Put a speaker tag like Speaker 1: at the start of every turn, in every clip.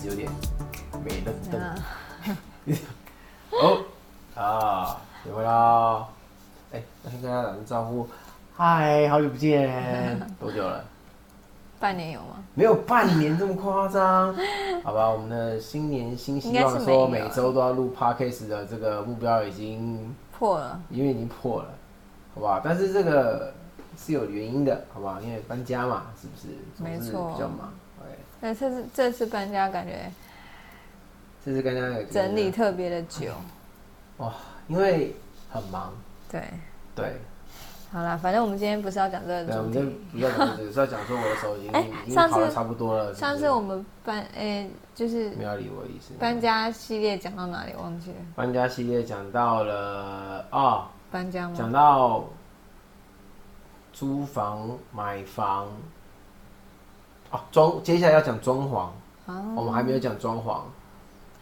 Speaker 1: 子有点没了灯。
Speaker 2: 啊，
Speaker 1: 哦，啊，又回啦。哎，那先跟大家打声招呼。嗨，好久不见，多久了？
Speaker 2: 半年有吗？
Speaker 1: 没有半年这么夸张，好吧？我们的新年新希望，说每周都要录 podcast 的这个目标已经
Speaker 2: 破了，
Speaker 1: 因为已经破了，好吧？但是这个是有原因的，好不好？因为搬家嘛，是不是？总是
Speaker 2: 没错
Speaker 1: 比较忙。对，
Speaker 2: 但这次这次搬家感觉
Speaker 1: 这是跟大家有
Speaker 2: 整理特别的久。
Speaker 1: 哇，因为很忙，
Speaker 2: 对，
Speaker 1: 对，
Speaker 2: 好啦，反正我们今天不是要讲这
Speaker 1: 对，我们就
Speaker 2: 个主题。
Speaker 1: 不要讲这个，是要讲说我的手已经、
Speaker 2: 哎
Speaker 1: 已经
Speaker 2: 上次
Speaker 1: 好的差不多了。
Speaker 2: 上次我们搬，诶、就是
Speaker 1: 没有要理我的意思。
Speaker 2: 搬家系列讲到哪里？忘记了。
Speaker 1: 搬家系列讲到了哦，
Speaker 2: 搬家吗？
Speaker 1: 讲到租房、买房，哦，装，接下来要讲装潢，
Speaker 2: 啊，
Speaker 1: 我们还没有讲装潢，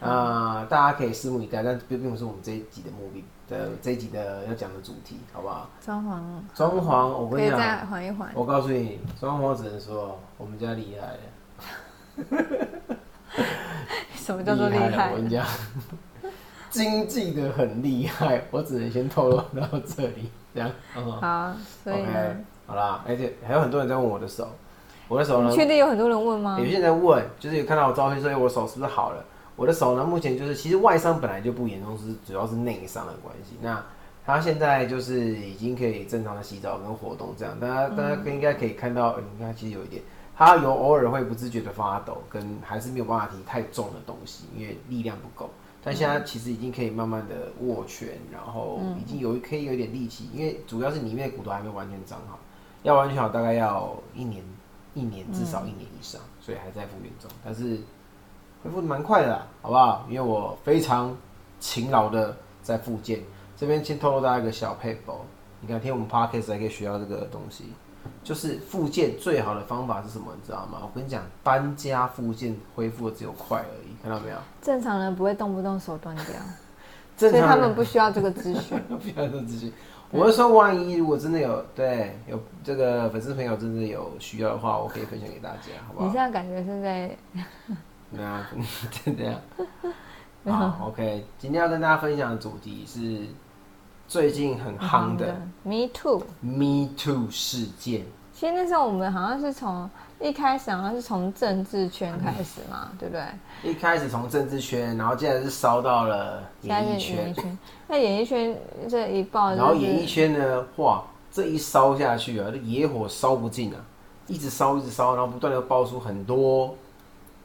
Speaker 1: 啊、大家可以拭目以待，但并并不是我们这一集的目的的这一集的要讲的主题，好不好？
Speaker 2: 装潢。
Speaker 1: 装潢，我跟你讲，
Speaker 2: 缓一缓。
Speaker 1: 我告诉你，装潢只能说我们家厉害了，
Speaker 2: 什么叫做厉
Speaker 1: 了
Speaker 2: 害
Speaker 1: 我？跟你讲，经济的很厉害，我只能先透露到这里，这样，嗯
Speaker 2: 好，所以
Speaker 1: OK，好啦，而且还有很多人在问我的手，我的手呢
Speaker 2: 你，确定有很多人问吗
Speaker 1: 有？些人在问，就是有看到我照片说，哎，我手是不是好了？我的手呢，目前就是其实外伤本来就不严重，是主要是内伤的关系。那他现在就是已经可以正常的洗澡跟活动这样，大家大家应该可以看到，呃你看其实有一点，他有偶尔会不自觉的发抖，跟还是没有办法提太重的东西，因为力量不够。但现在其实已经可以慢慢的握拳，然后已经有可以有点力气，因为主要是里面的骨头还没有完全长好，要完全好大概要一年，一年至少一年以上，所以还在复原中，但是恢复的蛮快的啦，好不好？因为我非常勤劳的在复健，这边先透露大家一个小配包，你看听我们 podcast 还可以学到这个东西，就是复健最好的方法是什么？你知道吗？我跟你讲，搬家复健恢复的只有快而已，看到没有？
Speaker 2: 正常人不会动不动手断掉，所以他们不需要这个资讯。
Speaker 1: 不需要这资讯。我是说，万一如果真的有对有这个粉丝朋友真的有需要的话，我可以分享给大家，好不好
Speaker 2: 你现？在感觉是在
Speaker 1: 对啊，就 这样。好，OK，今天要跟大家分享的主题是最近很夯的
Speaker 2: Me Too。
Speaker 1: Me Too 事件。
Speaker 2: 其实那时候我们好像是从一开始好像是从政治圈开始嘛，对不对？
Speaker 1: 一开始从政治圈，然后竟然是烧到了演艺圈。
Speaker 2: 演艺，圈，那演艺圈这一爆、就是，
Speaker 1: 然后演艺圈呢，哇，这一烧下去啊，这野火烧不尽啊，一直烧一直烧，然后不断的爆出很多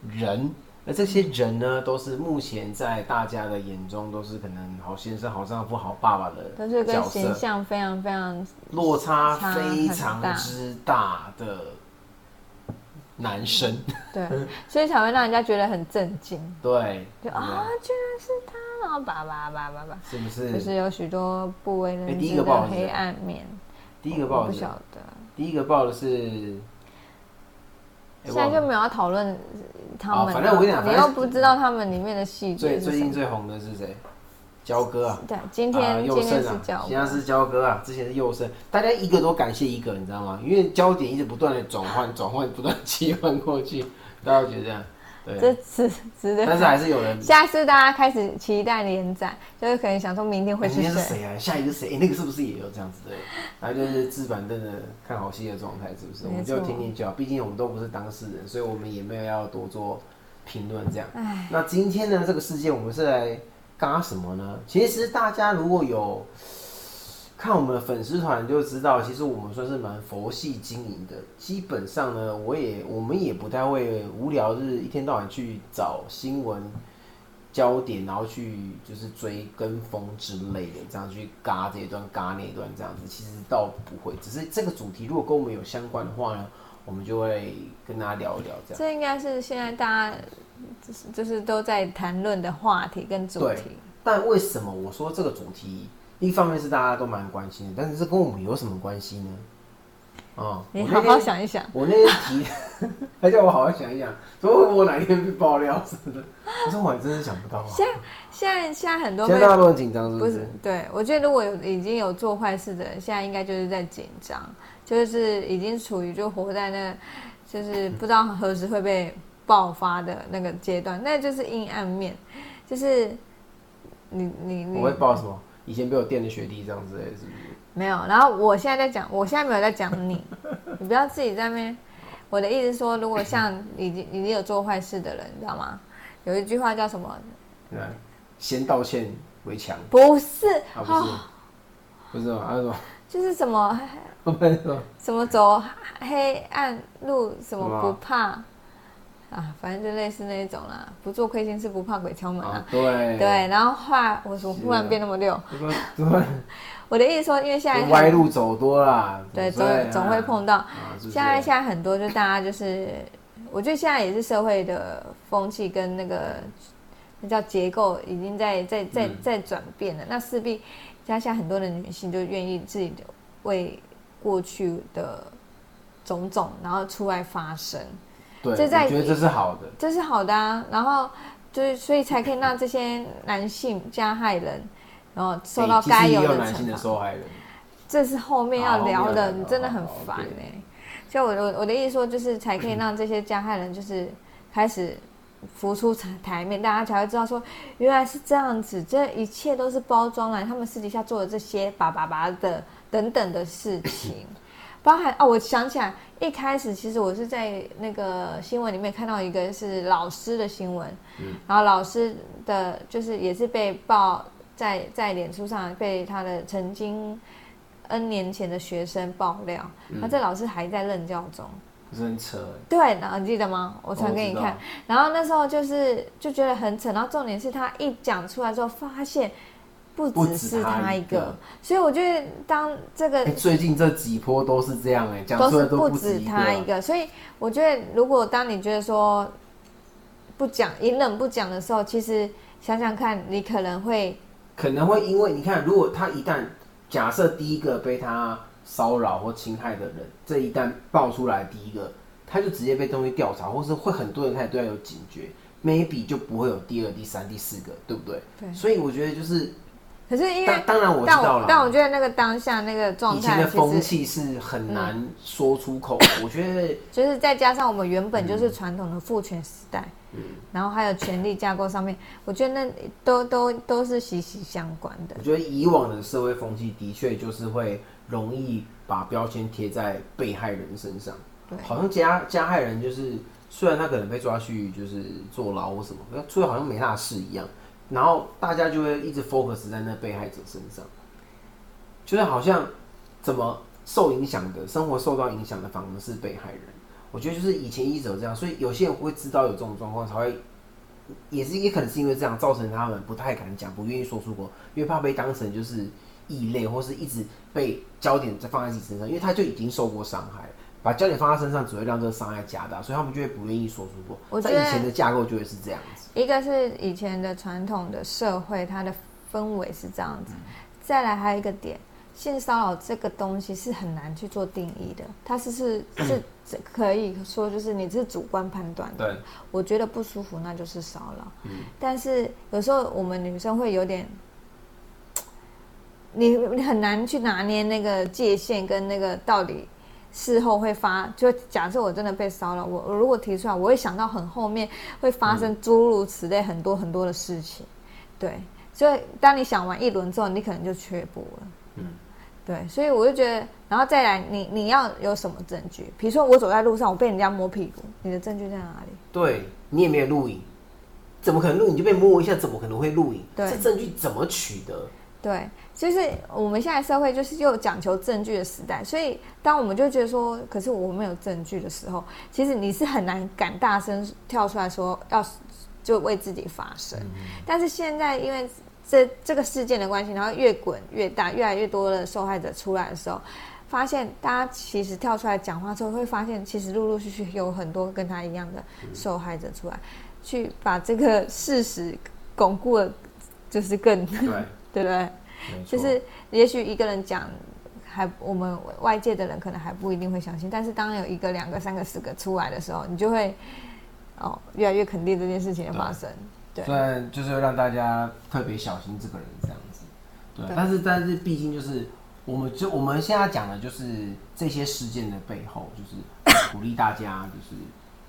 Speaker 1: 人，那这些人呢，都是目前在大家的眼中都是可能好先生、好丈夫、好爸爸的
Speaker 2: 都是跟形象非常非常
Speaker 1: 落差
Speaker 2: 差
Speaker 1: 非常之大的男生，
Speaker 2: 对，所以才会让人家觉得很震惊，
Speaker 1: 对，
Speaker 2: 就啊，居然是他，然后叭叭叭叭叭，
Speaker 1: 是不是？
Speaker 2: 就是有许多不为
Speaker 1: 哎
Speaker 2: 人知
Speaker 1: 的
Speaker 2: 黑暗面。
Speaker 1: 第一个
Speaker 2: 我
Speaker 1: 报的
Speaker 2: 不晓得，
Speaker 1: 第一个报的是，哎
Speaker 2: 现在就没有要讨论他们
Speaker 1: 反正我跟你讲
Speaker 2: 你又不知道他们里面的细
Speaker 1: 最。最近最红的是谁？焦哥啊。
Speaker 2: 对，今天、
Speaker 1: 啊佑
Speaker 2: 今天
Speaker 1: 胜啊，
Speaker 2: 是叫
Speaker 1: 现在是焦哥啊，之前是右胜，大家一个都感谢一个，你知道吗？因为焦点一直不断的转换、转换、不断地切换过去，大家觉得这样，
Speaker 2: 这
Speaker 1: 对。
Speaker 2: 值值得。
Speaker 1: 但是还是有人，
Speaker 2: 下次大家开始期待连载，就是可能想说明天会是谁。
Speaker 1: 天是谁啊？下一个是谁？哎那个是不是也有这样子的？然后就是置板凳的看好戏的状态，是不是？我们就听听就好，毕竟我们都不是当事人，所以我们也没有要多做评论这样。
Speaker 2: 唉，
Speaker 1: 那今天呢，这个事件我们是来嘎什么呢？其实大家如果有看我们的粉丝团就知道，其实我们算是蛮佛系经营的。基本上呢，我也我们也不太会无聊日一天到晚去找新闻焦点，然后去就是追跟风之类的，这样去嘎这一段嘎那一段这样子。其实倒不会，只是这个主题如果跟我们有相关的话呢，我们就会跟大家聊一聊这样。
Speaker 2: 这应该是现在大家就是就是都在谈论的话题跟主
Speaker 1: 对
Speaker 2: 题。
Speaker 1: 但为什么我说这个主题，一方面是大家都蛮关心的，但是这跟我们有什么关系呢？哦，
Speaker 2: 你好好想一想，
Speaker 1: 我那天提，他叫我好好想一想，说会不会我哪一天被爆料什么的？可是我还真是想不到啊。
Speaker 2: 现在现在现在很多
Speaker 1: 现在大家都很紧张，是不是？
Speaker 2: 不是，对我觉得如果有已经有做坏事的人，现在应该就是在紧张，就是已经处于就活在那就是不知道何时会被爆发的那个阶段，那就是阴暗面，就是你你你
Speaker 1: 我会爆什么？以前被我电的学弟这样之类的，是不是？
Speaker 2: 没有，然后我现在在讲，我现在没有在讲你，你不要自己在那边。我的意思是说，如果像已经已经有做坏事的人，你知道吗？有一句话叫什么？
Speaker 1: 对，先道歉为强。
Speaker 2: 不是，
Speaker 1: 啊，不是，不是吗？还有什么？
Speaker 2: 就是什么
Speaker 1: 什么？
Speaker 2: 走黑暗路，什么不怕啊，反正就类似那一种啦。不做亏心事，不怕鬼敲门啊
Speaker 1: 啊，。对
Speaker 2: 对，然后话我怎么忽然变那么溜？
Speaker 1: 对，
Speaker 2: 我的意思说，因为现在很
Speaker 1: 歪路走多啦，
Speaker 2: 对，
Speaker 1: 总是
Speaker 2: 总总会碰到。现在现在很多就大家就是，我觉得现在也是社会的风气跟那个那叫结构已经在在在
Speaker 1: 嗯
Speaker 2: 在转变了。那势必加下很多的女性就愿意自己的为过去的种种，然后出来发声，
Speaker 1: 对，
Speaker 2: 这在
Speaker 1: 我觉得这是好的。
Speaker 2: 这是好的啊。然后就是所以才可以让这些男性加害人，然后受到该有的惩罚。
Speaker 1: 受害人，
Speaker 2: 这是后面要聊的，你真的很烦哎、就我我我的意思说，就是才可以让这些加害人就是开始浮出台台面，大家才会知道说原来是这样子，这一切都是包装来，他们私底下做的这些叭叭叭的等等的事情，包含哦，我想起来，一开始其实我是在那个新闻里面看到一个是老师的新闻，然后老师的就是也是被爆在在脸书上被他的曾经 N 年前的学生爆料，他这老师还在任教中。
Speaker 1: 不是很扯欸。
Speaker 2: 对，然后你记得吗？我传给你看。然后那时候就是就觉得很扯，然后重点是他一讲出来之后，发现不
Speaker 1: 不
Speaker 2: 只是
Speaker 1: 止他
Speaker 2: 他一个所以我觉得当这个
Speaker 1: 欸最近这几波都是这样哎，讲出来都
Speaker 2: 不止。他一个，所以我觉得如果当你觉得说不讲隐忍不讲的时候，其实想想看，你可能会
Speaker 1: 可能会因为你看，如果他一旦假设第一个被他骚扰或侵害的人，这一旦爆出来，第一个他就直接被东西调查，或是会很多人开始对他有警觉，maybe 就不会有第二、第三、第四个，对不对？
Speaker 2: 对
Speaker 1: 所以我觉得就是，
Speaker 2: 可是因为
Speaker 1: 当当然我知
Speaker 2: 但
Speaker 1: 道了。
Speaker 2: 我但我觉得那个当下那个状
Speaker 1: 以前的
Speaker 2: 态
Speaker 1: 风气是很难说出口，我觉得
Speaker 2: 就是再加上我们原本就是传统的父权时代，
Speaker 1: 嗯
Speaker 2: 然后还有权力架构上面，我觉得那都都都是息息相关的
Speaker 1: 我。觉得以往的社会风气的确就是会容易把标签贴在被害人身上。
Speaker 2: 对
Speaker 1: 好像加加害人就是，虽然他可能被抓去就是坐牢或什么，可出来好像没大事一样，然后大家就会一直 focus 在那被害者身上，就是好像怎么受影响的生活受到影响的反而是被害人。我觉得就是以前一直有这样，所以有些人会知道有这种状况，才会也是也可能是因为这样造成他们不太敢讲，不愿意说出口，因为怕被当成就是异类，或是一直被焦点再放在自己身上，因为他就已经受过伤害了，把焦点放在身上只会让这个伤害加大，所以他们就会不愿意说出口。在
Speaker 2: 我觉得
Speaker 1: 以前的架构就会是这样子，
Speaker 2: 一个是以前的传统的社会，它的氛围是这样子，再来还有一个点，性骚扰这个东西是很难去做定义的，它是是是 是可以说就是你是主观判断的。
Speaker 1: 对，
Speaker 2: 我觉得不舒服，那就是骚扰。但是有时候我们女生会有点，你你很难去拿捏那个界限跟那个到底事后会发。就假设我真的被骚扰，我我如果提出来，我会想到很后面会发生诸如此类很多很多的事情。对，所以当你想完一轮之后，你可能就缺步了。
Speaker 1: 嗯，
Speaker 2: 对，所以我就觉得，然后再来，你你要有什么证据？比如说我走在路上，我被人家摸屁股，你的证据在哪里？
Speaker 1: 对你也没有录影，怎么可能录影就被摸一下？怎么可能会录影？
Speaker 2: 对
Speaker 1: 这证据怎么取得？
Speaker 2: 对，就是我们现在社会就是又讲求证据的时代，所以当我们就觉得说，可是我没有证据的时候，其实你是很难敢大声跳出来说要就为自己发声。但是现在因为这这个事件的关系，然后越滚越大，越来越多的受害者出来的时候，发现大家其实跳出来讲话之后，会发现其实陆陆续续有很多跟他一样的受害者出来，去把这个事实巩固了，就是更
Speaker 1: 对，
Speaker 2: 对不对？就是也许一个人讲，还我们外界的人可能还不一定会相信，但是当有一个、两个、三个、四个出来的时候，你就会哦越来越肯定这件事情的发生。对。
Speaker 1: 虽然就是要让大家特别小心这个人这样子，对，
Speaker 2: 对。
Speaker 1: 但是但是毕竟就是我们就我们现在讲的就是这些事件的背后，就是鼓励大家，就是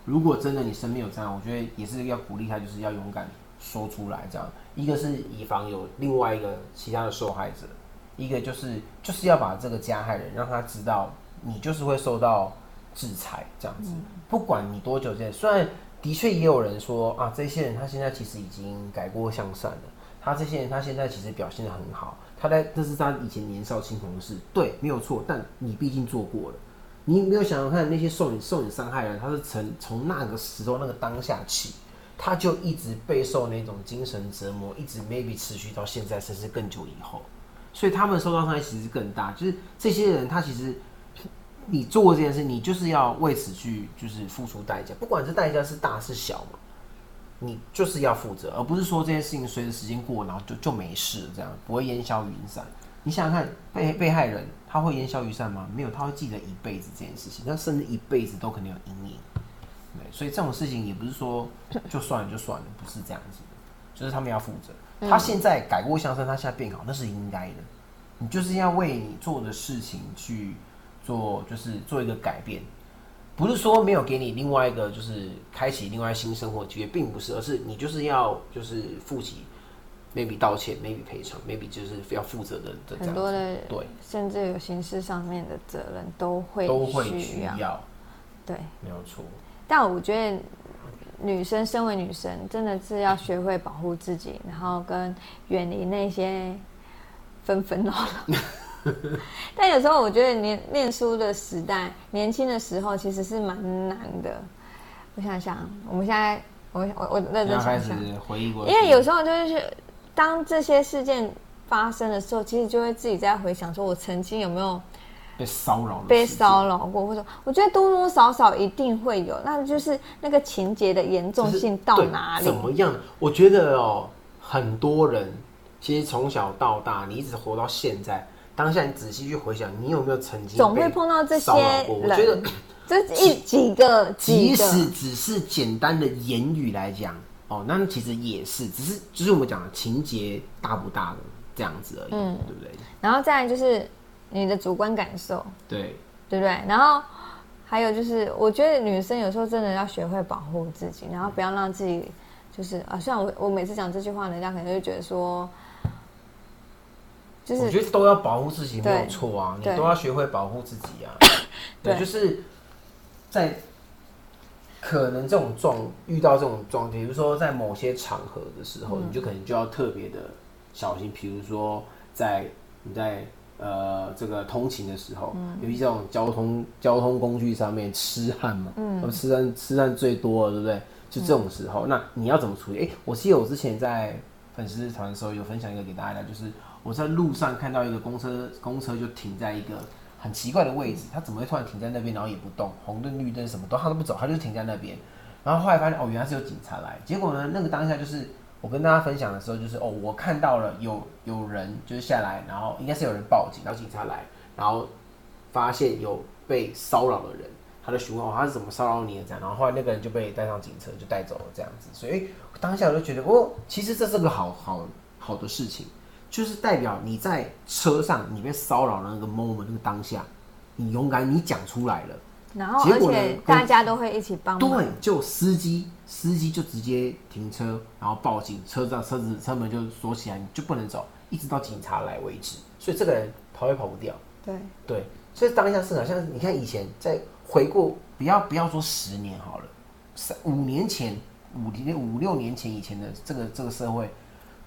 Speaker 1: 如果真的你身边有这样，我觉得也是要鼓励他，就是要勇敢说出来。这样，一个是以防有另外一个其他的受害者，一个就是就是要把这个加害人让他知道，你就是会受到制裁这样子。不管你多久见，虽然的确也有人说啊，这些人他现在其实已经改过向善了，他这些人他现在其实表现的很好。他在这是他以前年少轻狂的事，对，没有错。但你毕竟做过了，你没有想想看，那些受你受你伤害的人，他是从从那个时候那个当下起，他就一直备受那种精神折磨，一直 maybe 持续到现在，甚至更久以后。所以他们受到伤害其实更大。就是这些人，他其实你做这件事，你就是要为此去就是付出代价，不管这代价是大是小嘛。你就是要负责，而不是说这件事情随着时间过，然后就就没事，这样不会烟消云散。你想想看，被被害人他会烟消云散吗？没有，他会记得一辈子这件事情，那甚至一辈子都可能有阴影。对，所以这种事情也不是说就算了就算了，不是这样子的，就是他们要负责。他现在改过向善，他现在变好，那是应该的。你就是要为你做的事情去做，就是做一个改变。不是说没有给你另外一个，就是开启另外新生活机会，并不是，而是你就是要就是负起 maybe 道歉，maybe 赔偿，maybe 就是要负责的的
Speaker 2: 很多的
Speaker 1: 对，
Speaker 2: 甚至有刑事上面的责任都会
Speaker 1: 都会需要，
Speaker 2: 对，
Speaker 1: 没有错。
Speaker 2: 但我觉得女生身为女生，真的是要学会保护自己，然后跟远离那些纷纷扰扰。但有时候我觉得念念书的时代，年轻的时候其实是蛮难的。我想想，我们现在，我我我认真想想，
Speaker 1: 回忆过，
Speaker 2: 因为有时候就是当这些事件发生的时候，其实就会自己在回想，说我曾经有没有
Speaker 1: 被骚扰，
Speaker 2: 被骚扰过，或者我觉得多多少少一定会有，那就是那个情节的严重性到哪里？
Speaker 1: 怎么样？我觉得哦，很多人其实从小到大，你一直活到现在。当下你仔细去回想，你有没有曾经
Speaker 2: 总会碰到这些人？
Speaker 1: 我觉得
Speaker 2: 这一几个，
Speaker 1: 即使只是简单的言语来讲，哦，那其实也是，只是就是我们讲的情节大不大的这样子而已，嗯，对不对？
Speaker 2: 然后再来就是你的主观感受，
Speaker 1: 对
Speaker 2: 对不对？然后还有就是，我觉得女生有时候真的要学会保护自己，然后不要让自己就是啊，虽然我我每次讲这句话，人家可能就觉得说。
Speaker 1: 就是我觉得都要保护自己没有错啊，你都要学会保护自己啊。对，就是在可能这种状遇到这种状，比如说在某些场合的时候，你就可能就要特别的小心。比如说在你在呃这个通勤的时候，尤其这种交通交通工具上面痴汉嘛，嗯，痴汉痴汉最多了，对不对？就这种时候，那你要怎么处理？哎，我记得我之前在粉丝团的时候有分享一个给大家，就是。我在路上看到一个公车，公车就停在一个很奇怪的位置，它怎么会突然停在那边，然后也不动，红灯绿灯什么都它都不走，它就停在那边。然后后来发现哦，原来是有警察来。结果呢，那个当下就是我跟大家分享的时候，就是哦，我看到了有有人就是下来，然后应该是有人报警，然后警察来，然后发现有被骚扰的人，他就询问哦，他是怎么骚扰你的这样，然后后来那个人就被带上警车就带走了这样子。所以当下我就觉得哦，其实这是个好好好的事情。就是代表你在车上，你被骚扰的那个 moment 那个当下，你勇敢，你讲出来了，
Speaker 2: 然后而且大家都会一起帮忙。
Speaker 1: 对，就司机，司机就直接停车，然后报警，车上车子车门就锁起来，你就不能走，一直到警察来为止。所以这个人跑也跑不掉。
Speaker 2: 对
Speaker 1: 对，所以当下是好像你看以前在回顾，不要不要说十年好了，三五年前，五年五六年前以前的这个这个社会。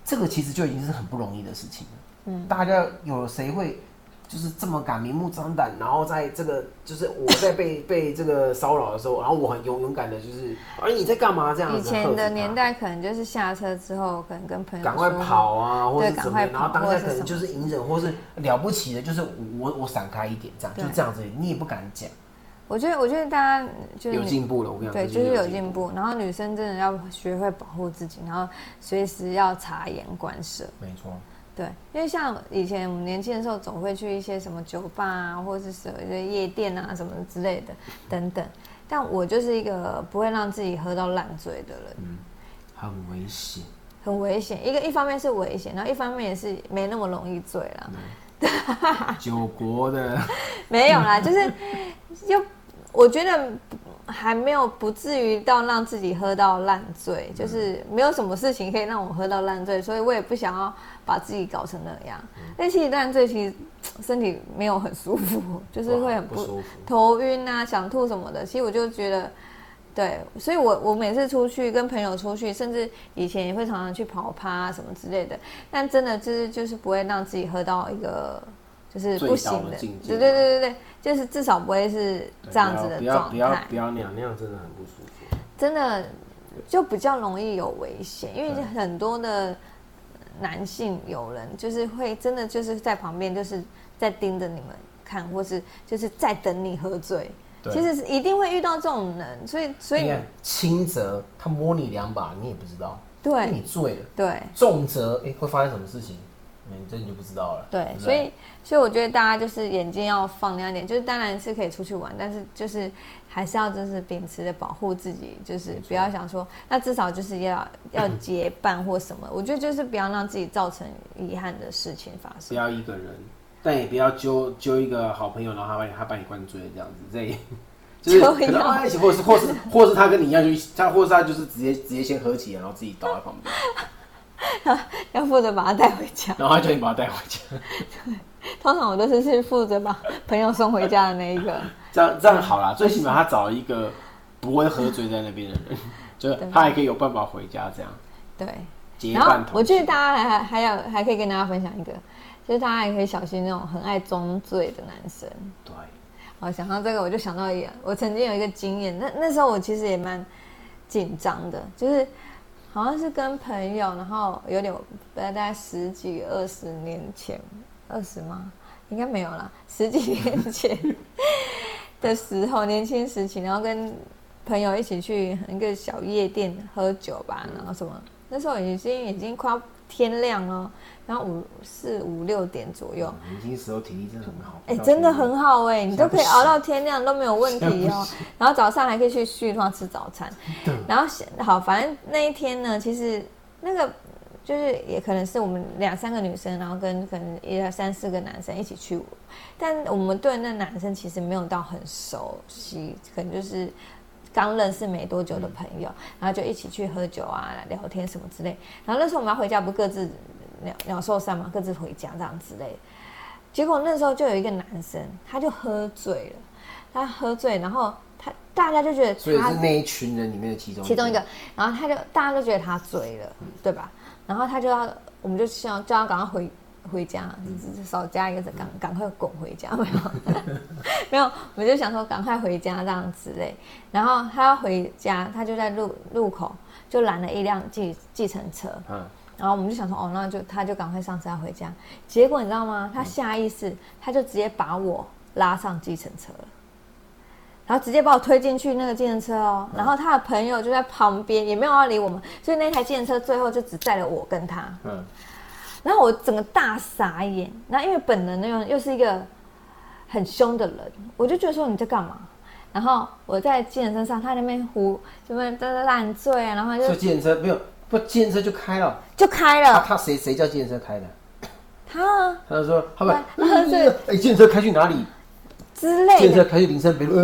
Speaker 1: 这个其实就已经是很不容易的事情了。嗯，大家有谁会就是这么敢明目张胆，然后在这个就是我在被 被这个骚扰的时候，然后我很勇勇敢的，就是哎你在干嘛这样子？
Speaker 2: 以前的年代可能就是下车之后，可能跟朋友
Speaker 1: 赶快跑啊，或者怎么样，然后当下可能就是隐忍，或是了不起的，就是我我闪开一点这样，就这样子，你也不敢讲。
Speaker 2: 我觉得，我觉得大家就
Speaker 1: 有进步了。我跟你讲，
Speaker 2: 对，就是有进步。然后女生真的要学会保护自己，然后随时要察言观色。
Speaker 1: 没错。
Speaker 2: 对，因为像以前我们年轻的时候，总会去一些什么酒吧啊，或者是什么夜店啊，什么之类的等等。但我就是一个不会让自己喝到烂醉的人。嗯，
Speaker 1: 很危险。
Speaker 2: 很危险。一个一方面是危险，然后一方面也是没那么容易醉了。
Speaker 1: 酒国的
Speaker 2: 没有啦，就是又。我觉得还没有不至于到让自己喝到烂醉，就是没有什么事情可以让我喝到烂醉，所以我也不想要把自己搞成那样。但其实烂醉其实身体没有很舒服，就是会很
Speaker 1: 不舒服，
Speaker 2: 头晕啊、想吐什么的。其实我就觉得。对，所以，我我每次出去跟朋友出去，甚至以前也会常常去跑趴什么之类的，但真的就是就是不会让自己喝到一个就是不行的，对对对对对，就是至少不会是这样子的状态。
Speaker 1: 不要不要不要那样，那样真的很不舒服。
Speaker 2: 真的就比较容易有危险，因为很多的男性友人就是会真的就是在旁边就是在盯着你们看，或是就是在等你喝醉。其实是一定会遇到这种人，所以所以
Speaker 1: 轻则他摸你两把，你也不知道，
Speaker 2: 对，
Speaker 1: 你醉了，
Speaker 2: 对，
Speaker 1: 重则哎会发生什么事情，你这你就不知道了。
Speaker 2: 对，所以所以我觉得大家就是眼睛要放亮点，就是当然是可以出去玩，但是就是还是要就是秉持着保护自己，就是不要想说那至少就是要要结伴或什么，我觉得就是不要让自己造成遗憾的事情发生，
Speaker 1: 不要一个人。但也不要揪揪一个好朋友，然后他把你他把你灌醉这样子，这也 就是可能在一起，或者是或是或是他跟你一样，就他或是他就是直接直接先喝起来，然后自己倒在旁
Speaker 2: 边，要负责把他带回家，
Speaker 1: 然后他叫你把他带回家。
Speaker 2: 对，通常我都是去负责把朋友送回家的那一个。
Speaker 1: 这样这样好啦，最起码他找一个不会喝醉在那边的人，就他还可以有办法回家这样。
Speaker 2: 对，然后我觉得大家还还有还可以跟大家分享一个。就是大家也可以小心那种很爱装醉的男生。
Speaker 1: 对，
Speaker 2: 我想到这个，我就想到一个，我曾经有一个经验，那那时候我其实也蛮紧张的，就是好像是跟朋友，然后有点大概十几二十年前，二十吗？应该没有啦，十几年前 的时候，年轻时期，然后跟朋友一起去一个小夜店喝酒吧，然后什么，那时候已经已经快要天亮了。然后五四五六点左右，
Speaker 1: 年轻时候体力真的很好，
Speaker 2: 哎，真的很好哎，你都可以熬到天亮都没有问题哦。然后早上还可以去旭川吃早餐。然后好，反正那一天呢，其实那个就是也可能是我们两三个女生，然后跟可能一二三四个男生一起去，但我们对那男生其实没有到很熟悉，可能就是刚认识没多久的朋友，然后就一起去喝酒啊、聊天什么之类。然后那时候我们要回家，不各自。鸟鸟兽散嘛，各自回家这样之类。结果那时候就有一个男生，他就喝醉了。他喝醉，然后他大家就觉得，
Speaker 1: 所以是那一群人里面的其中
Speaker 2: 其中一个。然后他就大家都觉得他醉了，对吧？然后他就要，我们就希望叫他赶快回回家，少加一个字，赶赶快滚回家，没有？没有，我们就想说赶快回家这样之类。然后他要回家，他就在路路口就拦了一辆计计程车。嗯。然后我们就想说，哦，那就他就赶快上车回家。结果你知道吗？他下意识，他就直接把我拉上计程车了，然后直接把我推进去那个计程车哦。然后他的朋友就在旁边，也没有要理我们，所以那台计程车最后就只载了我跟他。嗯。然后我整个大傻眼。那因为本人那种又是一个很凶的人，我就觉得说你在干嘛？然后我在健身车上，他那边胡什么在烂醉啊，然后就
Speaker 1: 计程车没有。不，健身车就开了，
Speaker 2: 就开了。
Speaker 1: 他谁谁叫健身车开的？
Speaker 2: 他。
Speaker 1: 他就说，他不，他是 哎，健身车开去哪里？
Speaker 2: 之类的。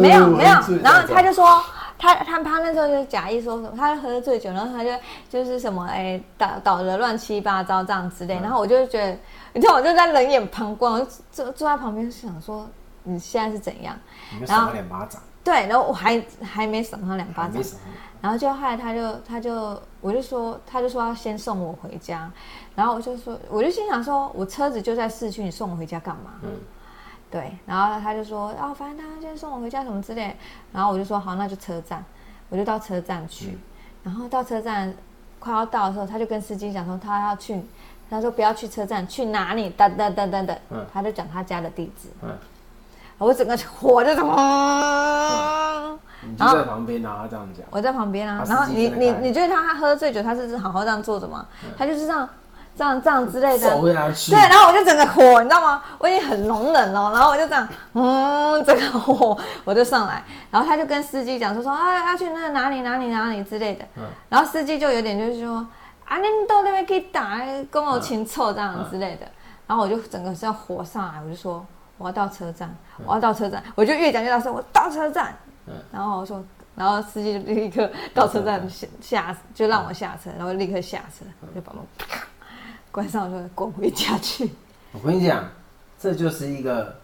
Speaker 2: 没有没有，然后他就说，他他他那时候就假意说什么，他喝醉酒，然后他就就是什么哎，倒倒的乱七八糟这样之类。然后我就觉得，你知道，我就在冷眼旁观，坐坐在旁边想说，你现在是怎样？
Speaker 1: 然后两巴掌。
Speaker 2: 对，然后我还还没赏他两巴掌。然后就后来他就他就我就说他就说要先送我回家，然后我就说我就心想说我车子就在市区，你送我回家干嘛？嗯，对，然后他就说啊，反正他先送我回家什么之类，然后我就说好，那就车站，我就到车站去，然后到车站快要到的时候，他就跟司机讲说他要去，他说不要去车站，去哪里？等等等等等，嗯，他就讲他家的地址，嗯，我整个火就怎么？
Speaker 1: 你就在旁边啊，他这样讲。
Speaker 2: 我在旁边啊，然后你你你觉得他喝醉酒，他是好好这样坐着吗？他就是这样这样这样之类的。对，然后我就整个火，你知道吗？我已经很容忍了，然后我就这样，嗯，这个火我就上来，然后他就跟司机讲说说啊要去那哪里哪里哪里之类的。嗯。然后司机就有点就是说啊，你到那边可以打跟我亲凑这样之类的。然后我就整个是要火上来，我就说我要到车站，我要到车站，我就越讲越大声，我到车站。
Speaker 1: 嗯
Speaker 2: 然后我说，然后司机就立刻到车站下下，就让我下车，然后立刻下车，就把门啪关上，就滚回家去。
Speaker 1: 我跟你讲，这就是一个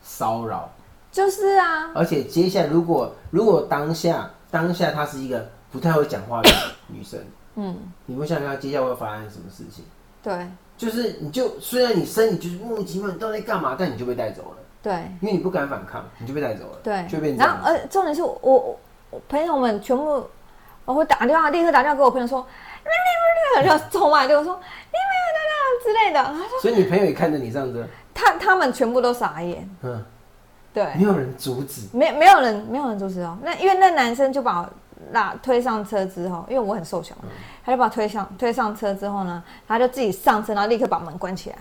Speaker 1: 骚扰，
Speaker 2: 就是啊，
Speaker 1: 而且接下来如果如果当下当下她是一个不太会讲话的 女生，
Speaker 2: 嗯，
Speaker 1: 你会想想看接下来会发生什么事情？
Speaker 2: 对
Speaker 1: 就是你就虽然你身体就是莫名其妙，你到底在干嘛？但你就被带走了，
Speaker 2: 对
Speaker 1: 因为你不敢反抗，你就被带走了，
Speaker 2: 对
Speaker 1: 就会变，这样子。
Speaker 2: 然后呃，重点是我我我朋友们全部，我会打电话，立刻打电话给我朋友说，你没有就冲过来对我说你没有的啦之类的，他说
Speaker 1: 所以你朋友也看着你上车，
Speaker 2: 他他们全部都傻眼，
Speaker 1: 嗯，
Speaker 2: 对，
Speaker 1: 没有人阻止，
Speaker 2: 没没有人没有人阻止哦。那因为那男生就把我拉推上车之后，因为我很瘦小，他就把我推上推上车之后呢，他就自己上车，然后立刻把门关起来。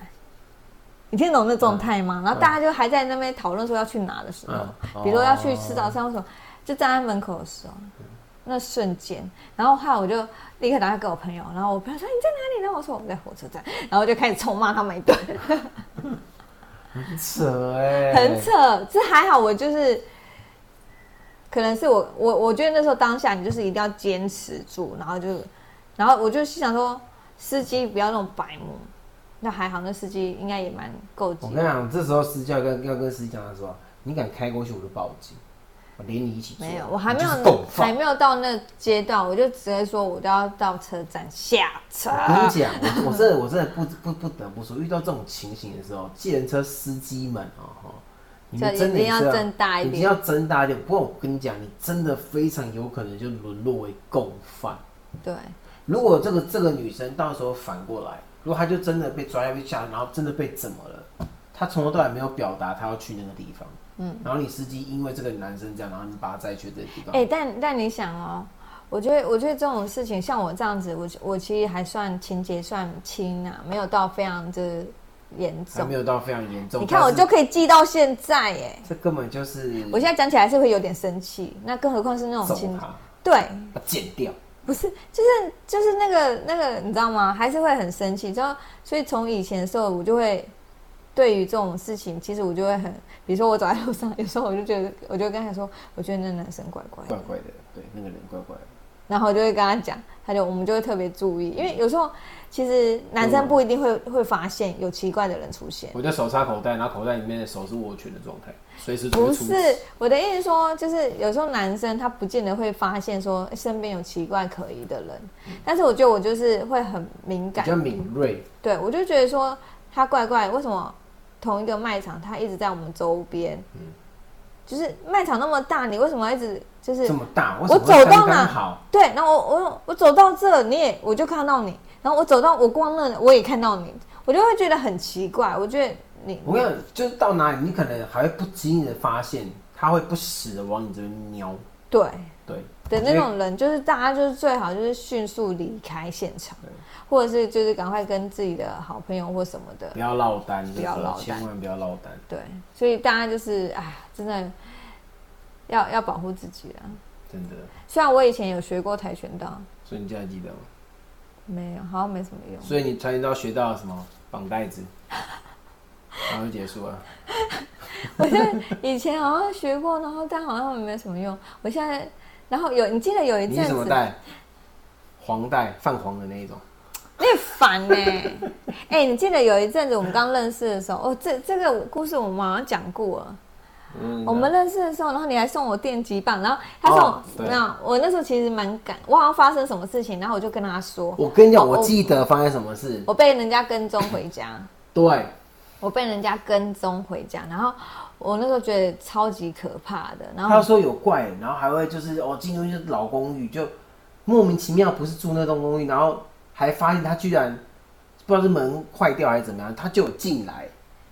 Speaker 2: 你听懂那状态吗？然后大家就还在那边讨论说要去哪的时候，
Speaker 1: 嗯
Speaker 2: 比如说要去吃早餐或什么，就站在门口的时候，那瞬间，然后后来我就立刻打电话给我朋友，然后我朋友说你在哪里？然后我说我们在火车站，然后我就开始臭骂他们一顿。
Speaker 1: 很扯哎、
Speaker 2: 很扯，这还好，我就是，可能是我我我觉得那时候当下你就是一定要坚持住，然后就，然后我就心想说，司机不要那种白目，那还好，那司机应该也蛮够急
Speaker 1: 我跟你讲，这时候司机要跟要跟司机讲的时候，你敢开过去，我就报警，我连你一起做。
Speaker 2: 没有，我还没有还没有到那阶段，我就直接说我都要到车站下车。
Speaker 1: 我跟你讲，我我真的我真的不不不得不说，遇到这种情形的时候，计程车司机们哦哈，你们真的
Speaker 2: 一定要睁大一点
Speaker 1: 一定要睁大一点。不过我跟你讲，你真的非常有可能就沦落为共犯。
Speaker 2: 对，
Speaker 1: 如果这个这个女生到时候反过来，如果她就真的被抓下去下，然后真的被怎么了，她从头到尾没有表达她要去那个地方，嗯，然后你司机因为这个男生这样，然后你把他载去这个地方，
Speaker 2: 哎、但但你想哦，我觉得我觉得这种事情，像我这样子，我我其实还算情节算轻啊，没有到非常的严重
Speaker 1: 还没。有到非常严重。
Speaker 2: 你看，我就可以记到现在耶！
Speaker 1: 这根本就是
Speaker 2: 我现在讲起来是会有点生气，那更何况是那种
Speaker 1: 揍
Speaker 2: 情
Speaker 1: 他，
Speaker 2: 对，
Speaker 1: 把他剪掉。
Speaker 2: 不是，就是就是那个那个，你知道吗？还是会很生气。之后，所以从以前的时候，我就会对于这种事情，其实我就会很，比如说我走在路上，有时候我就觉得，我就跟他说，我觉得那男生怪怪的
Speaker 1: 怪，怪的，对，那个人怪怪的。
Speaker 2: 然后我就会跟他讲，他就我们就会特别注意，因为有时候其实男生不一定会会发现有奇怪的人出现。
Speaker 1: 我就手插口袋，然后口袋里面的手是握拳的状态，随时
Speaker 2: 不是我的意思说，就是有时候男生他不见得会发现说身边有奇怪可疑的人，但是我觉得我就是会很敏感，
Speaker 1: 比较敏锐。
Speaker 2: 对我就觉得说他怪怪，为什么同一个卖场他一直在我们周边？嗯就是卖场那么大，你为什么要一直就是
Speaker 1: 这么大，
Speaker 2: 我走到哪
Speaker 1: 好？
Speaker 2: 对，然后我我我走到这，你也我就看到你，然后我走到我逛那，我也看到你，我就会觉得很奇怪。我觉得你
Speaker 1: 我跟你讲，就是到哪里，你可能还会不经意的发现，他会不时的往你这边瞄。
Speaker 2: 对
Speaker 1: 对
Speaker 2: 的那种人，就是大家就是最好就是迅速离开现场
Speaker 1: 对，
Speaker 2: 或者是就是赶快跟自己的好朋友或什么的
Speaker 1: 不。要落单，
Speaker 2: 不要落单
Speaker 1: 千万不要落单。
Speaker 2: 对，所以大家就是哎，真的要要保护自己啊。
Speaker 1: 真的。
Speaker 2: 虽然我以前有学过跆拳道，
Speaker 1: 所以你现在记得吗？
Speaker 2: 没有，好像没什么用。
Speaker 1: 所以你跆拳道学到了什么？绑带子，然后就结束了。
Speaker 2: 我现在以前好像学过，然后但好像没什么用。我现在，然后有你记得有一
Speaker 1: 你
Speaker 2: 阵子，
Speaker 1: 是什么带？黄带，泛黄的那一种。
Speaker 2: 你很烦呢、哎、你记得有一阵子我们刚认识的时候，哦，这这个故事我们好像讲过了。
Speaker 1: 嗯
Speaker 2: 我们认识的时候，然后你还送我电击棒，然后他送
Speaker 1: 哦对
Speaker 2: 我，没有，我那时候其实蛮感，我好像发生什么事情，然后我就跟他说，
Speaker 1: 我跟你讲，
Speaker 2: 哦
Speaker 1: 我记得发生什么事。
Speaker 2: 我被人家跟踪回家。
Speaker 1: 对，
Speaker 2: 我被人家跟踪回家，然后我那时候觉得超级可怕的，然后
Speaker 1: 他说有怪人，然后还会就是哦进入一些老公寓，就莫名其妙不是住那栋公寓，然后还发现他居然不知道是门坏掉还是怎么样，他就有进来。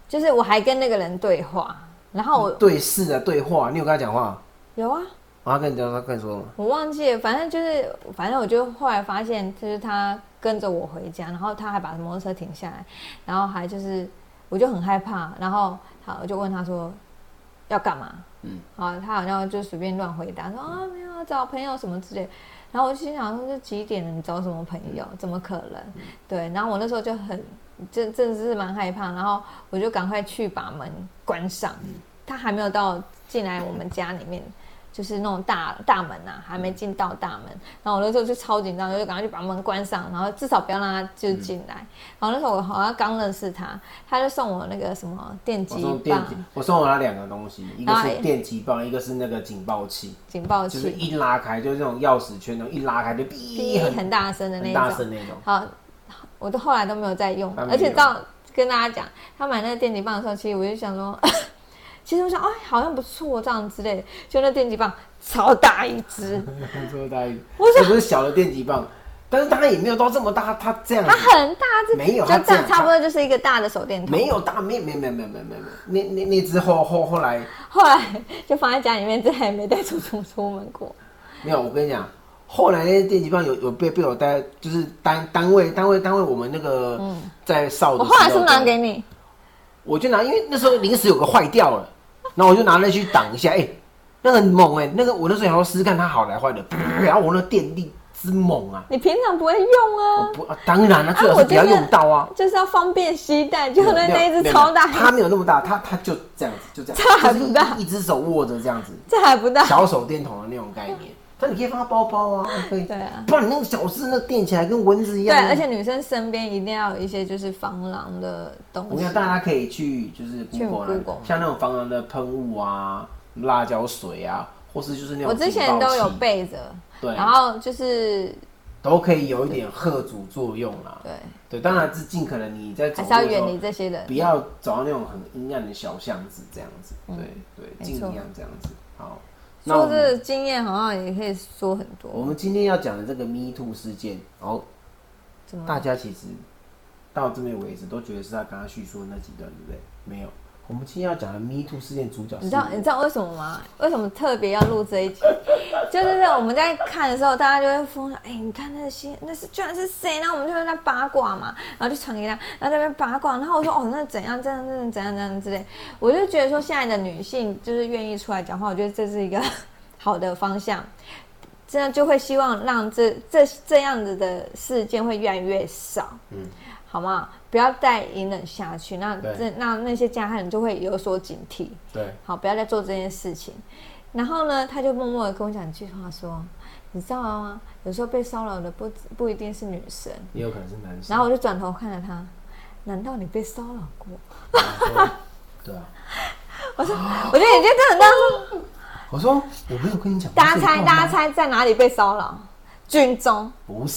Speaker 2: 就是我还跟那个人对话，然后我
Speaker 1: 对视的对话，你有跟他讲话？
Speaker 2: 有啊，
Speaker 1: 然后他跟你讲，他跟你说。什么？
Speaker 2: 我忘记了，反正就是，反正我就后来发现，就是他跟着我回家，然后他还把摩托车停下来，然后还就是，我就很害怕，然后好，我就问他说要干嘛，
Speaker 1: 嗯，
Speaker 2: 好，他好像就随便乱回答说啊没有找朋友什么之类，然后我心想说这几点了，你找什么朋友？怎么可能？对，然后我那时候就很，真真的是蛮害怕，然后我就赶快去把门关上，他还没有到进来我们家里面。就是那种大大门呐，还没进到大门，然后我那时候就超紧张，就赶快去把门关上，然后至少不要让他就进来。然后那时候我好像刚认识他，他就送我那个什么电击棒，
Speaker 1: 我送了他两个东西，一个是电击棒，一个是那个警报器。
Speaker 2: 警报器
Speaker 1: 就是一拉开，就是那种钥匙圈，那种一拉开就哔
Speaker 2: 很很大声的那种，
Speaker 1: 大声那种。
Speaker 2: 好，我都后来都没有再用，而且到跟大家讲，他买那个电击棒的时候，其实我就想说。其实我想，哎，好像不错，这样之类的。就那电击棒超大一只，
Speaker 1: 超大一，这不是小的电击棒，但是它也没有到这么大，它这样，
Speaker 2: 它很大，
Speaker 1: 只没有，
Speaker 2: 就这样差不多就是一个大的手电筒。
Speaker 1: 没有大，没没没没没没没，那那那只后后后来，
Speaker 2: 后来就放在家里面，再也没带出出出门过。
Speaker 1: 没有，我跟你讲，后来那些电击棒有有被被我带，就是单单位单位单位我们那个在烧的，我
Speaker 2: 后来是拿给你，
Speaker 1: 我就拿，因为那时候临时有个坏掉了。然后我就拿那去挡一下，哎，那很猛哎，那个我那时候想要试试看它好来坏的，然后我那电力之猛啊！
Speaker 2: 你平常不会用啊？
Speaker 1: 不，当然了，最好是不要用到啊，
Speaker 2: 就是要方便携带，就那那一只超大，
Speaker 1: 它没有那么大，它它就这样子，就这样，
Speaker 2: 这还不大，
Speaker 1: 一只手握着这样子，
Speaker 2: 这还不大，
Speaker 1: 小手电筒的那种概念。但你可以放包包啊，可以。
Speaker 2: 对啊，
Speaker 1: 不然你那个小事，那垫起来跟蚊子一样。
Speaker 2: 对，而且女生身边一定要有一些就是防狼的东西。
Speaker 1: 我看大家可以去就是像那种防狼的喷雾啊、辣椒水啊，或是就是那种。
Speaker 2: 我之前都有备着。对。然后就是
Speaker 1: 都可以有一点喝阻作用啦。
Speaker 2: 对。
Speaker 1: 对，当然是尽可能你在
Speaker 2: 还是要远离这些人，
Speaker 1: 不要走到那种很阴暗的小巷子这样子。对对，尽量这样子。好。
Speaker 2: 说这经验好像也可以说很多。
Speaker 1: 我们今天要讲的这个 Me Too 事件，哦，大家其实到这边为止都觉得是他刚刚叙述的那几段，对不对？没有。我们今天要讲的 Me Too 事件主角，
Speaker 2: 你知道你知道为什么吗？为什么特别要录这一集？就是在我们在看的时候，大家就会疯了。哎，你看那些那是居然是谁？然后我们就在那八卦嘛，然后就传给他，然后在那边八卦。然后我说哦，那怎样怎样怎样怎样怎样之类。我就觉得说，现在的女性就是愿意出来讲话，我觉得这是一个 好的方向。这样就会希望让这这这样子的事件会越来越少。嗯。好吗？不要再隐忍下去，那这那那些加害人就会有所警惕。
Speaker 1: 对，
Speaker 2: 好，不要再做这件事情。然后呢，他就默默的跟我讲一句话，说：“你知道吗？有时候被骚扰的不不一定是女生，
Speaker 1: 也有可能是男生。”
Speaker 2: 然后我就转头看着他，难道你被骚扰过？
Speaker 1: 对啊。
Speaker 2: 我说，我觉得你今天真的当说，
Speaker 1: 我说我没有跟你讲。
Speaker 2: 大家猜，大家猜在哪里被骚扰？军中？
Speaker 1: 不是。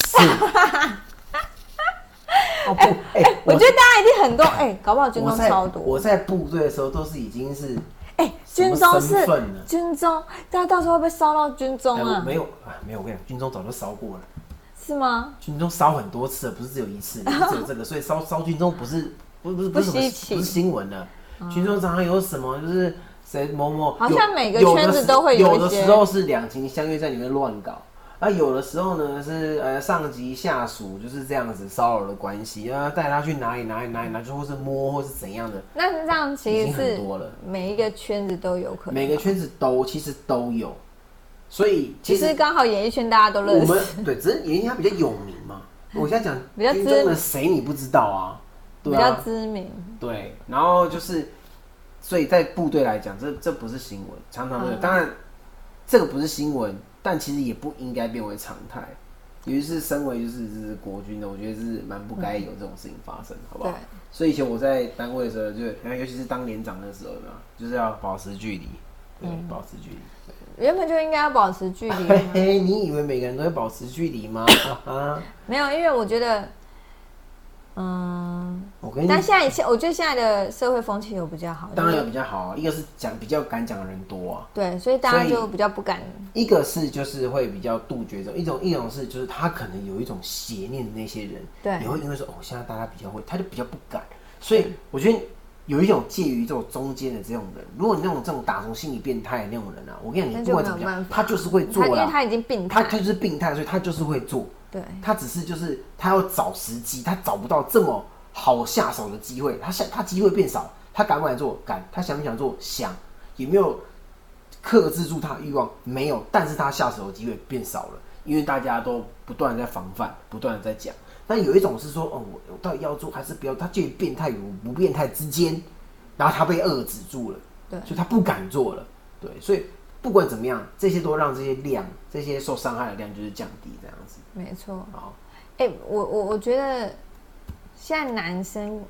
Speaker 2: 哎哎，我觉得大家一定很多哎，搞不好军中超多。
Speaker 1: 我在部队的时候都是已经是
Speaker 2: 哎，军中是军中，大家到时候会被烧到军中啊？
Speaker 1: 没有啊，没有，我跟你讲，军中早就烧过了。
Speaker 2: 是吗？
Speaker 1: 军中烧很多次了，不是只有一次，只有这个，所以烧烧军中不是不不是不是不是新闻了。军中常常有什么就是谁某某，
Speaker 2: 好像每个圈子都会
Speaker 1: 有的时候是两情相悦在里面乱搞。啊，有的时候呢是呃上级下属就是这样子骚扰的关系，啊带他去哪里哪里哪里哪，就或是摸或是怎样的。
Speaker 2: 那这样其实是
Speaker 1: 多了，
Speaker 2: 每一个圈子都有可能。
Speaker 1: 每个圈子都其实都有，所以
Speaker 2: 其实刚好演艺圈大家都认识。我
Speaker 1: 们对，只是演艺圈比较有名嘛。我现在讲
Speaker 2: 比较知名，
Speaker 1: 谁你不知道啊？
Speaker 2: 比较知名。
Speaker 1: 对，然后就是，所以在部队来讲，这这不是新闻，常常有。当然，这个不是新闻。但其实也不应该变为常态，尤其是身为就是是国军的，我觉得是蛮不该有这种事情发生，好不好？所以以前我在单位的时候，就尤其是当连长的时候呢，就是要保持距离，对，保持距离。
Speaker 2: 原本就应该要保持距离。
Speaker 1: 嘿，你以为每个人都会保持距离吗？
Speaker 2: 没有，因为我觉得。嗯，我跟你，但现在现我觉得现在的社会风气有比较好，
Speaker 1: 当然有比较好啊。一个是讲比较敢讲的人多啊，
Speaker 2: 对，所以大家就比较不敢。
Speaker 1: 一个是就是会比较杜绝这种，一种一种是就是他可能有一种邪念的那些人，
Speaker 2: 对，
Speaker 1: 也会因为说哦，现在大家比较会，他就比较不敢。所以我觉得有一种介于这种中间的这种人，如果你那种这种打从心理变态的那种人啊，我跟你讲，你不管怎么样，他就是会做了，
Speaker 2: 因为他已经病
Speaker 1: 态，他他就是病态，所以他就是会做。
Speaker 2: 对，
Speaker 1: 他只是就是他要找时机，他找不到这么好下手的机会，他下他机会变少，他敢不敢做？敢，他想不想做？想，有没有克制住他欲望？没有，但是他下手的机会变少了，因为大家都不断在防范，不断的在讲。那有一种是说，哦，我我到底要做还是不要？他介于变态与不变态之间，然后他被遏制住了，
Speaker 2: 对
Speaker 1: 所以他不敢做了，对，所以不管怎么样，这些都让这些量，这些受伤害的量就是降低这样子。
Speaker 2: 没错。
Speaker 1: 好，
Speaker 2: 哎、我我我觉得现在男生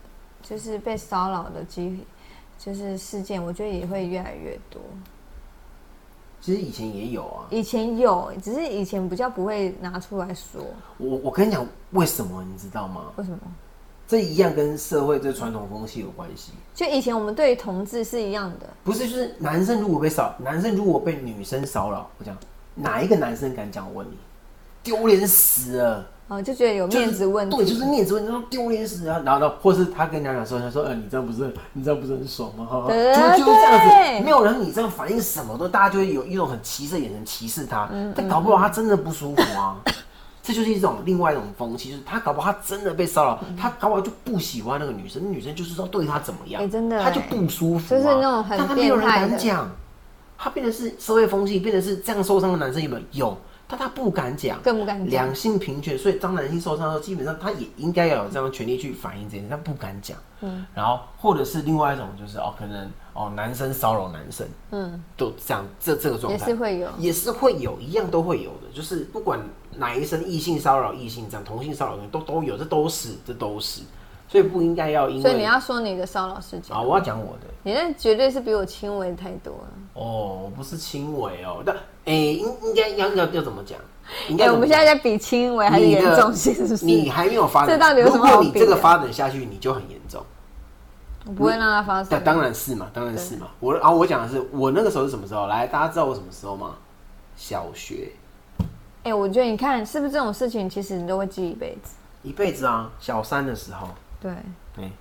Speaker 2: 就是被骚扰的机，就是事件，我觉得也会越来越多。
Speaker 1: 其实以前也有啊，
Speaker 2: 以前有，只是以前比较不会拿出来说。
Speaker 1: 我我跟你讲为什么，你知道吗？
Speaker 2: 为什么？
Speaker 1: 这一样跟社会这传统风气有关系。
Speaker 2: 就以前我们对于同志是一样的，
Speaker 1: 不是，就是男生如果被骚，男生如果被女生骚扰，我讲哪一个男生敢讲？我问你，丢脸死了，
Speaker 2: 哦，就觉得有面子问题。
Speaker 1: 对，就是面子问题，然后丢脸死啊，然后呢，或是他跟人家讲说，他说，呃，你这样不是，你这样不是很爽吗？哈就就是这样子，没有人你这样反应什么都，大家就会有一种很歧视的眼神歧视他，
Speaker 2: 嗯
Speaker 1: 但搞不好他真的不舒服啊。这就是一种另外一种风气，就是他搞不好他真的被骚扰，他搞不好就不喜欢那个女生，那女生就是说对他怎么样，
Speaker 2: 哎真的。
Speaker 1: 他就
Speaker 2: 哎
Speaker 1: 不舒服、啊，
Speaker 2: 就是那种很
Speaker 1: 但他没有人
Speaker 2: 变态的。
Speaker 1: 敢讲，他变成是社会风气，变成是这样受伤的男生有没有？有，但他不敢讲，
Speaker 2: 更不敢讲。
Speaker 1: 两性平权，所以当男性受伤的时候，基本上他也应该要有这样的权利去反映这件事，他不敢讲。嗯，然后或者是另外一种就是哦，可能哦男生骚扰男生，
Speaker 2: 嗯，
Speaker 1: 都这样这这个状
Speaker 2: 也
Speaker 1: 态
Speaker 2: 是会有。
Speaker 1: 也是会有，一样都会有的，就是不管哪一生异性骚扰异性这样，同性骚扰都都有，这都是这都是，所以不应该要因为
Speaker 2: 所以你要说你的骚扰事件
Speaker 1: 啊，，我要讲我的。
Speaker 2: 你那绝对是比我轻微太多了。
Speaker 1: 哦，我不是轻微哦，但诶、应应该要要要怎么讲？应
Speaker 2: 哎、
Speaker 1: 该
Speaker 2: 我们现在在比轻微还是严重性，是不是？
Speaker 1: 你还没有发展，
Speaker 2: 这到底有什么
Speaker 1: 如果你这个发展下去，你就很严重。
Speaker 2: 我不会让它发
Speaker 1: 那
Speaker 2: 生。
Speaker 1: 当然是嘛，当然是嘛。我啊，我讲的是我那个时候是什么时候？来，大家知道我什么时候吗？小学，
Speaker 2: 哎、我觉得你看是不是这种事情，其实你都会记一辈子。
Speaker 1: 一辈子啊，小三的时候，
Speaker 2: 对，
Speaker 1: 对，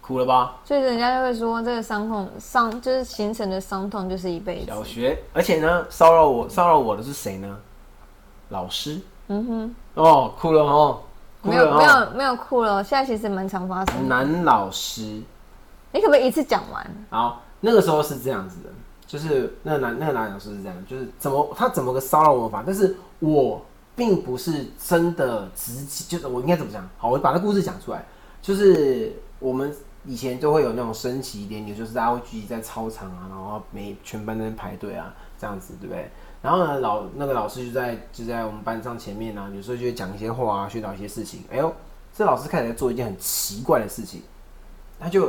Speaker 1: 哭了吧？
Speaker 2: 所以人家就会说，这个伤痛伤就是形成的伤痛就是一辈子。
Speaker 1: 小学，而且呢，骚扰我骚扰我的是谁呢？老师。
Speaker 2: 嗯哼，
Speaker 1: 哦，哭了哦，哭
Speaker 2: 没有。没有没有哭了，现在其实蛮常发生的。
Speaker 1: 男老师，
Speaker 2: 你可不可以一次讲完？
Speaker 1: 好，那个时候是这样子的，就是那个男那个男老师是这样，就是怎么他怎么个骚扰我法，但是我并不是真的直接，就是我应该怎么讲？好，我把那故事讲出来，就是我们以前都会有那种升旗典礼，就是大家会聚集在操场啊，然后每全班在排队啊，这样子，对不对？然后呢，老那个老师就在就在我们班上前面啊，有时候就会讲一些话啊，宣导一些事情。哎呦，这老师开始在做一件很奇怪的事情，他就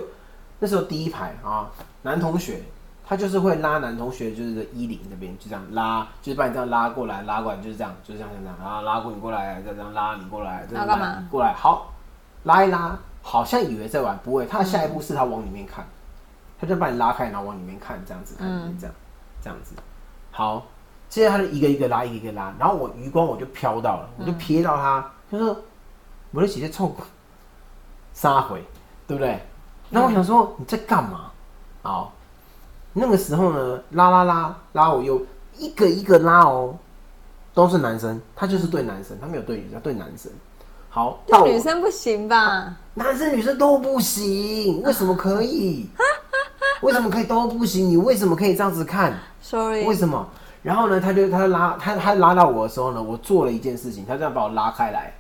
Speaker 1: 那时候第一排啊，男同学他就是会拉男同学就是衣领这边，就这样拉，就是把你这样拉过来，拉过来就是这样，就是这样这样，然后拉过你过来，再这样拉你过来，再
Speaker 2: 要干嘛
Speaker 1: 过来，好，拉一拉，好像以为在玩，不会，他的下一步是他往里面看，他就把你拉开，然后往里面看，这样子看，这样这样子，好，接着他就一个一个拉，一个一个拉，然后我余光我就飘到了，我就瞥到他，他说我的姐姐臭杀回，对不对？然后我想说你在干嘛？好，那个时候呢，拉拉拉拉我又一个一个拉哦，都是男生，他就是对男生，他没有对女生，对男生。好，到
Speaker 2: 女生不行吧？
Speaker 1: 男生女生都不行，为什么可以？为什么可以都不行？你为什么可以这样子看
Speaker 2: ？Sorry，
Speaker 1: 为什么？然后呢，他就他拉他他拉到我的时候呢，我做了一件事情，他这样把我拉开来，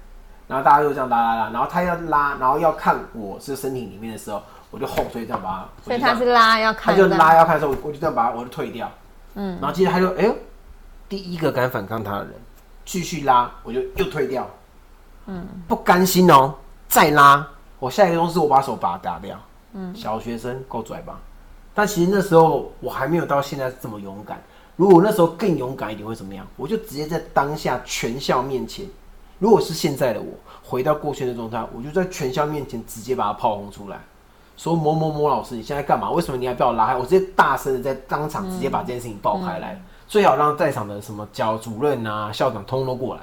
Speaker 1: 然后大家就这样拉拉拉，然后他要拉，然后要看我是身体里面的时候，我就后退这样把他，
Speaker 2: 所以他是拉要
Speaker 1: 他
Speaker 2: 看他，
Speaker 1: 就拉要看的时候，我就这样把他我就退掉，嗯，然后接着他就哎呦，第一个敢反抗他的人继续拉，我就又退掉，嗯，不甘心哦，再拉，我下一个动作我把手把它打掉，嗯，小学生够拽吧？但其实那时候我还没有到现在这么勇敢。如果那时候更勇敢一点，会怎么样？我就直接在当下全校面前，如果是现在的我，回到过去的状态，我就在全校面前直接把他炮轰出来，说某某某老师，你现在干嘛？为什么你还把我拉开？我直接大声的在当场直接把这件事情爆开来，最好让在场的什么教主任啊、校长通通过来，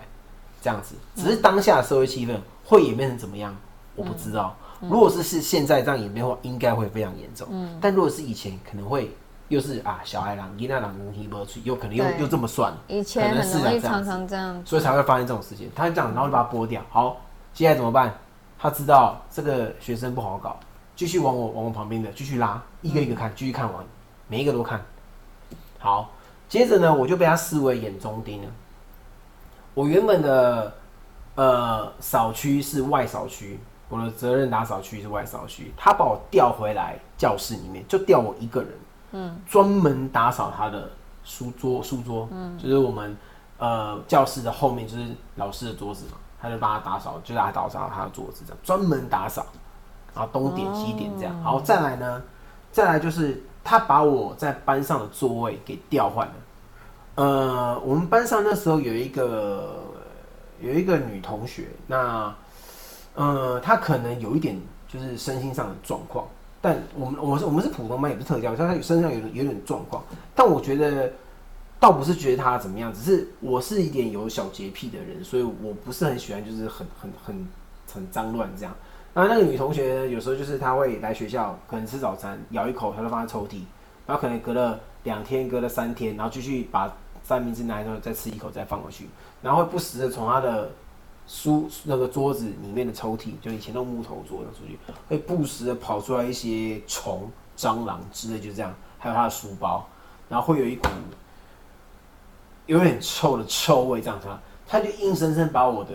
Speaker 1: 这样子。只是当下的社会气氛会演变成怎么样，我不知道。如果是是现在这样演变的话，应该会非常严重。嗯但如果是以前，可能会又是啊小孩狼、伊那郎跟提波去，有可能又又这么算，
Speaker 2: 以前
Speaker 1: 可能是
Speaker 2: 很容易常常这样。
Speaker 1: 所以才会发生这种事情。他就这样，然后就把它剥掉。好，接下来怎么办？他知道这个学生不好搞，继续往我往我旁边的继续拉，一个一个看，继续看完，每一个都看。好，接着呢，我就被他视为眼中钉了。我原本的呃扫区是外扫区，我的责任打扫区是外扫区，他把我调回来教室里面，就调我一个人。嗯，专门打扫他的书桌，书桌，嗯，就是我们呃教室的后面就是老师的桌子嘛，他就帮他打扫，就让他打扫他的桌子，这样专门打扫，然后东点西点这样，然后再来呢，再来就是他把我在班上的座位给调换了。呃，我们班上那时候有一个有一个女同学，那呃，她可能有一点就是身心上的状况，但我们我是我们是普通班，也不是特教，她身上有有点状况，但我觉得倒不是觉得她怎么样，只是我是一点有小洁癖的人，所以我不是很喜欢就是很很很很脏乱这样。那那个女同学，有时候就是她会来学校，可能吃早餐咬一口，她就放在抽屉，然后可能隔了两天，隔了三天，然后继续把。三明治拿来再吃一口再放回去，然后会不时的从他的书那个桌子里面的抽屉，就以前那种木头桌的出去，会不时的跑出来一些虫、蟑螂之类，就这样。还有他的书包，然后会有一股有点臭的臭味，这样他他就硬生生把我的，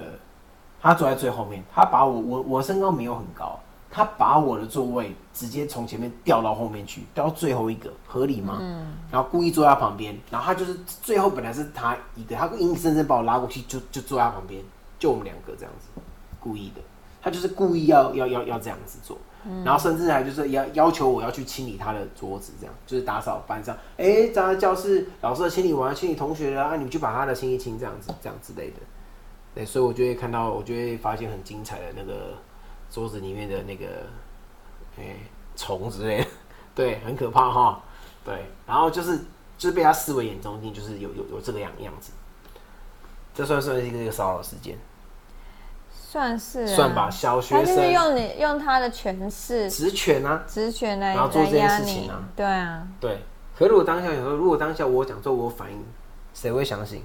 Speaker 1: 他坐在最后面，他把我我我身高没有很高。他把我的座位直接从前面调到后面去，调到最后一个，合理吗？嗯。然后故意坐在他旁边，然后他就是最后本来是他一个，他硬生生把我拉过去，就就坐在旁边，就我们两个这样子，故意的。他就是故意要要要要这样子做，然后甚至还就是要要求我要去清理他的桌子，这样就是打扫班上，哎，在教室老师的清理完，清理同学的啊，你们去把他的清一清，这样子这样之类的。对，所以我就会看到，我就会发现很精彩的那个。桌子里面的那个，哎，虫之类的，对，很可怕哈。对，然后就是就是被他视为眼中钉，就是有有有这个样样子。这算算是一个骚扰事件，
Speaker 2: 算是
Speaker 1: 算吧。小学生是
Speaker 2: 用你用他的权势、
Speaker 1: 职权啊，
Speaker 2: 职权来
Speaker 1: 然后做这件事情啊，
Speaker 2: 对啊，
Speaker 1: 对。可如果当下有时候，如果当下我讲做我反应，谁会相信？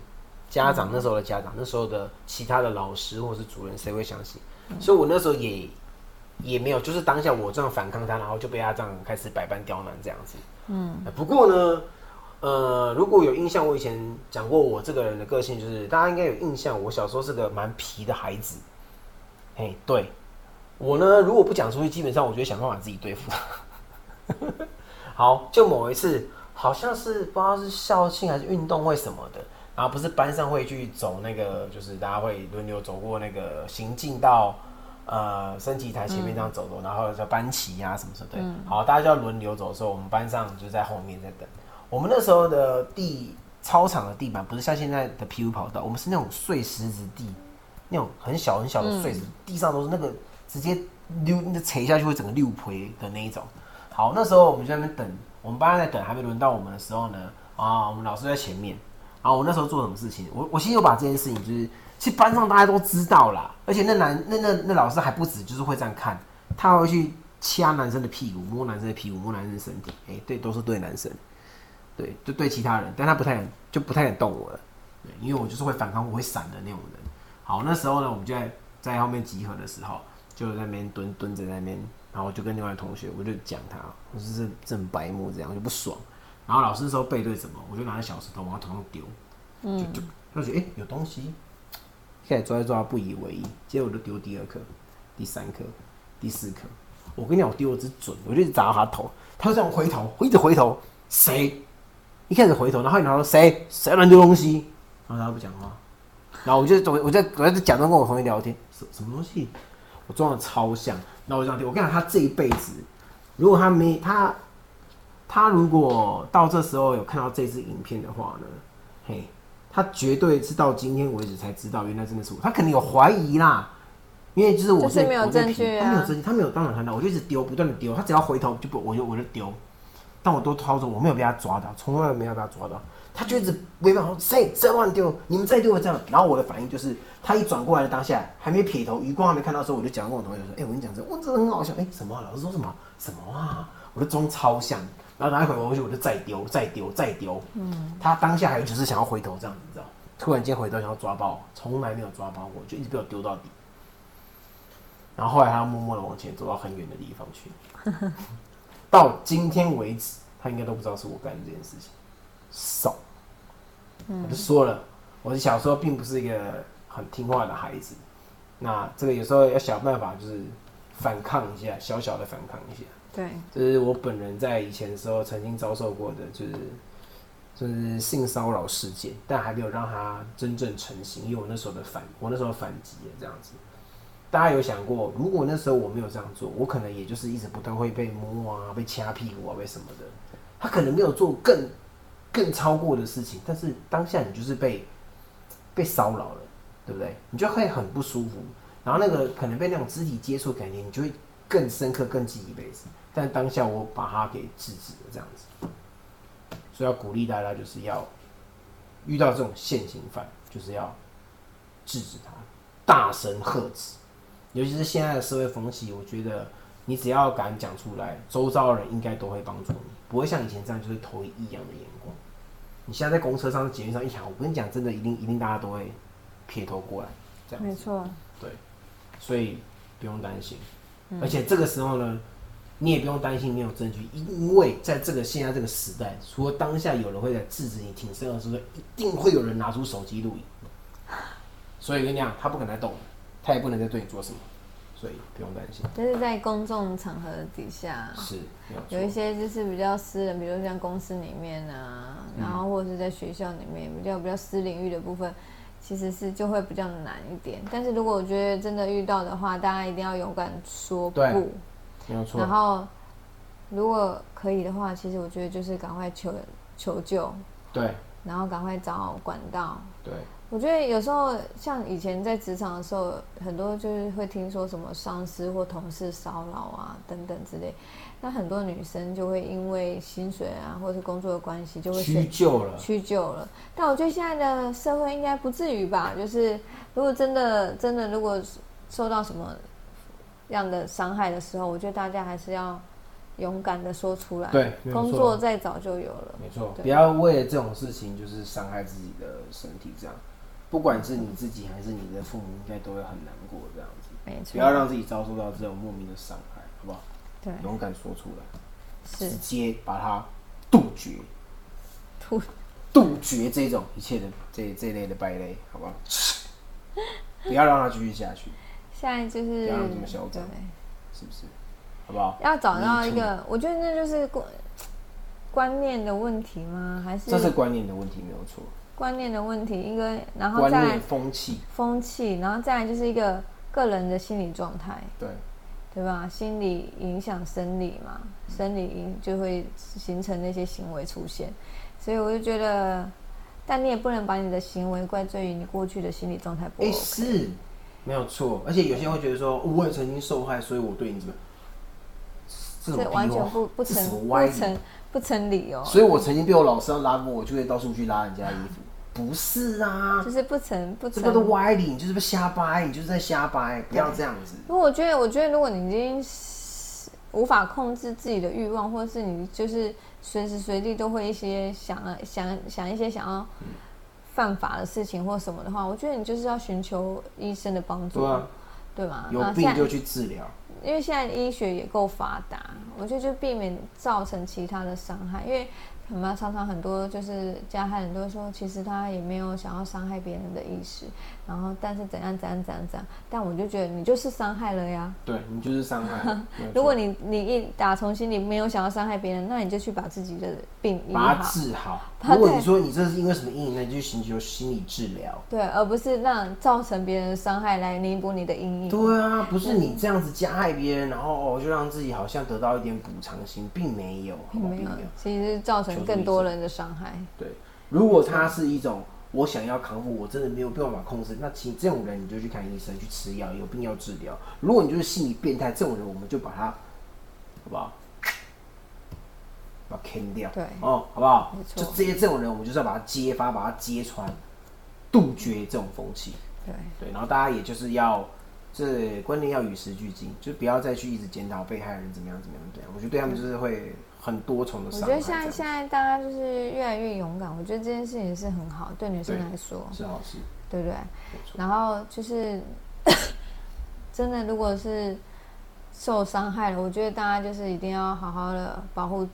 Speaker 1: 家长那时候的家长，那时候的其他的老师或者是主任，谁会相信？所以，我那时候也也没有，就是当下我这样反抗他，然后就被他这样开始百般刁难这样子。嗯，不过呢，呃，如果有印象，我以前讲过我这个人的个性，就是大家应该有印象，我小时候是个蛮皮的孩子。嘿，对我呢，如果不讲出去，基本上我就会想办法自己对付他。好，就某一次，好像是不知道是校庆还是运动会什么的。然后不是班上会去走那个，就是大家会轮流走过那个行进到呃升旗台前面这样走走，然后叫班旗啊什么什么对。好，大家就要轮流走的时候，我们班上就在后面在等。我们那时候的地操场的地板不是像现在的 PU 跑道，我们是那种碎石子地，那种很小很小的碎石，地上都是那个直接溜那踩下去会整个溜皮的那一种。好，那时候我们就在那边等，我们班上在等，还没轮到我们的时候呢，啊，我们老师在前面。啊，我那时候做什么事情？我我其实有把这件事情，就是其实班上大家都知道啦，而且那男那那那老师还不止，就是会这样看，他会去掐男生的屁股，摸男生的屁股，摸男生的身体。哎，对，都是对男生，对，就对其他人，但他不太敢，就不太敢动我了，对，因为我就是会反抗，我会闪的那种人。好，那时候呢，我们就在在后面集合的时候，就在那边蹲蹲着在那边，然后我就跟另外同学，我就讲他，我就是正白目这样，我就不爽。然后老师说背对什么，我就拿着小石头往他头上丢，就就他觉得哎有东西，开始抓一抓不以为意，结果我就丢第二颗、第三颗、第四颗。我跟你讲，我丢的只准，我就一直砸到他头，他就这样回头，我一直回头，谁？一开始回头，然后你说谁？谁乱丢东西？然后他不讲话，然后我就我我在我在假装跟我同学聊天，什什么东西？我装的超像，然后我这样丢。我跟你讲，他这一辈子，如果他没他。他如果到这时候有看到这支影片的话呢，嘿，他绝对是到今天为止才知道，原来真的是我。他肯定有怀疑啦，因为就是我
Speaker 2: 是没有证据，
Speaker 1: 他没有证据，他没有当场看到，我就一直丢，不断的丢。他只要回头就不，我就我就丢。但我都操作，我没有被他抓到，从来没有被他抓到。他就一直违反说谁再乱丢，你们再丢我这样。然后我的反应就是，他一转过来的当下，还没撇头，余光还没看到的时候，我就讲跟我同学说：“哎，我跟你讲这，我真的很好笑。哎，什么？老师说什么？什么啊？我的装超像。”然后拿一回回去，我就再丢，再丢，再丢。嗯，他当下还只是想要回头这样子，你知道？突然间回头想要抓包，从来没有抓包过，就一直被我丢到底。然后后来他默默的往前走到很远的地方去。到今天为止，他应该都不知道是我干的这件事情。少，我就说了，我小时候并不是一个很听话的孩子。那这个有时候要想办法，就是反抗一下，小小的反抗一下。
Speaker 2: 对，
Speaker 1: 这是我本人在以前的时候曾经遭受过的，就是就是性骚扰事件，但还没有让它真正成型，因为我那时候的反，我那时候反击了这样子。大家有想过，如果那时候我没有这样做，我可能也就是一直不断会被摸啊、被掐屁股啊、被什么的。他可能没有做更更超过的事情，但是当下你就是被被骚扰了，对不对？你就会很不舒服，然后那个可能被那种肢体接触感觉，你就会更深刻、更记一辈子。但当下我把它给制止了，这样子。所以要鼓励大家，就是要遇到这种现行犯，就是要制止他，大声喝止。尤其是现在的社会风气，我觉得你只要敢讲出来，周遭的人应该都会帮助你，不会像以前这样就是投以异样的眼光。你现在在公车上、捷运上一喊，我跟你讲，真的一定一定大家都会撇头过来，这样
Speaker 2: 没错，
Speaker 1: 对，所以不用担心。而且这个时候呢，你也不用担心没有证据，因为在这个现在这个时代，除了当下有人会在制止你挺身而出，一定会有人拿出手机录影。所以我跟你讲，他不可能再动，他也不能再对你做什么，所以不用担心。
Speaker 2: 但是在公众场合底下，
Speaker 1: 是，有
Speaker 2: 有一些就是比较私人，比如像公司里面啊，然后或者是在学校里面比较比较私领域的部分，其实是就会比较难一点。但是如果我觉得真的遇到的话，大家一定要勇敢说不。
Speaker 1: 对没有错
Speaker 2: 然。后如果可以的话，其实我觉得就是赶快求求救，
Speaker 1: 对
Speaker 2: 然后赶快找管道。
Speaker 1: 对
Speaker 2: 我觉得有时候像以前在职场的时候，很多就是会听说什么上司或同事骚扰啊等等之类，那很多女生就会因为薪水啊或者是工作的关系，就会
Speaker 1: 屈
Speaker 2: 选
Speaker 1: 就了，
Speaker 2: 屈就了。但我觉得现在的社会应该不至于吧？就是如果真的真的如果受到什么样的伤害的时候，我觉得大家还是要勇敢的说出来。
Speaker 1: 对
Speaker 2: 工作再早就有了。
Speaker 1: 没错，不要为了这种事情就是伤害自己的身体，这样，不管是你自己还是你的父母，应该都会很难过这样子。
Speaker 2: 没错。
Speaker 1: 不要让自己遭受到这种莫名的伤害，好不好？
Speaker 2: 对
Speaker 1: 勇敢说出来，直接把它杜绝，
Speaker 2: 杜
Speaker 1: 杜绝这种一切的这这类的败类，好不好？不要让它继续下去，
Speaker 2: 现在就是对。
Speaker 1: 是不是？好不好？
Speaker 2: 要找到一个，我觉得那就是观观念的问题吗？还是
Speaker 1: 这是观念的问题，没有错。
Speaker 2: 观念的问题？应该，然后再来、
Speaker 1: 风气，
Speaker 2: 风气，然后再来就是一个个人的心理状态，
Speaker 1: 对，
Speaker 2: 对吧？心理影响生理嘛，生理影就会形成那些行为出现，所以我就觉得，但你也不能把你的行为怪罪于你过去的心理状态不。
Speaker 1: 是没有错。而且有些人会觉得说，哦我也曾经受害，所以我对你怎么样？这种
Speaker 2: 完全不不成？不成不成理由，
Speaker 1: 所以我曾经被我老师要拉过，我就会到处去拉人家衣服。不是啊，
Speaker 2: 就是不成不
Speaker 1: 这个都。歪理，你就是不瞎掰，你就是在瞎掰，不要这样子。
Speaker 2: 如果我觉得，我觉得如果你已经是无法控制自己的欲望，或者是你就是随时随地都会一些想要想想一些想要犯法的事情或什么的话，我觉得你就是要寻求医生的帮助，
Speaker 1: 对啊，
Speaker 2: 对吗？
Speaker 1: 有病就去治疗。
Speaker 2: 因为现在医学也够发达，我觉得就避免造成其他的伤害。因为什么常常很多就是加害人都会说，其实他也没有想要伤害别人的意识，然后但是怎样怎样怎样怎样，但我就觉得你就是伤害了呀。
Speaker 1: 对你就是伤害。
Speaker 2: 如果你你一打从心里没有想要伤害别人，那你就去把自己的病医
Speaker 1: 把它，治好，
Speaker 2: 把
Speaker 1: 如果你说你这是因为什么阴影，那你就寻求心理治疗。
Speaker 2: 对，而不是让造成别人的伤害来弥补你的阴影。
Speaker 1: 对啊，不是你这样子加害别人，然后哦就让自己好像得到一点补偿心，并没有并没有。，
Speaker 2: 其实是造成更多人的伤害。
Speaker 1: 对，如果它是一种我想要康复，我真的没有办法控制，那其实这种人你就去看医生，去吃药，有病要治疗。如果你就是心理变态，这种人我们就把他，好不好？把他砍掉，
Speaker 2: 对
Speaker 1: 哦，好不好就这些这种人，我们就是要把他揭发，把他揭穿，杜绝这种风气。
Speaker 2: 对，
Speaker 1: 对，然后大家也就是要这观念要与时俱进，就不要再去一直检讨被害人怎么样怎么样怎么样。我觉得对他们就是会很多重的
Speaker 2: 我
Speaker 1: 伤害。
Speaker 2: 觉得现在现在大家就是越来越勇敢，我觉得这件事情是很好，对女生
Speaker 1: 对
Speaker 2: 来说，
Speaker 1: 样是好事，
Speaker 2: 对不对？然后就是 真的，如果是受伤害了，我觉得大家就是一定要好好的保护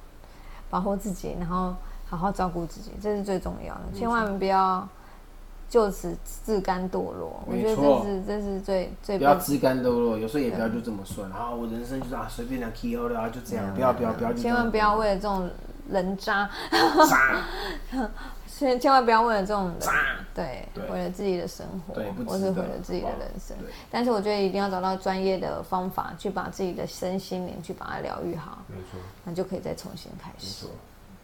Speaker 2: 保护自己，然后好好照顾自己，这是最重要的，千万不要就此自甘堕落。我觉得这是这是最最
Speaker 1: 不要自甘堕落，有时候也不要就这么顺啊！我人生就是啊，随便的 K O 的啊，就这样，不要不要不要，
Speaker 2: 千万不要为了这种人渣，
Speaker 1: 渣
Speaker 2: 千千万不要为了这种人
Speaker 1: 渣。
Speaker 2: 对，
Speaker 1: 对
Speaker 2: 为了自己的生活或是
Speaker 1: 得
Speaker 2: 毁了自己的人生
Speaker 1: 对。
Speaker 2: 但是我觉得一定要找到专业的方法，去把自己的身心灵去把它疗愈好，
Speaker 1: 没错
Speaker 2: 那就可以再重新开
Speaker 1: 没
Speaker 2: 始
Speaker 1: 错，，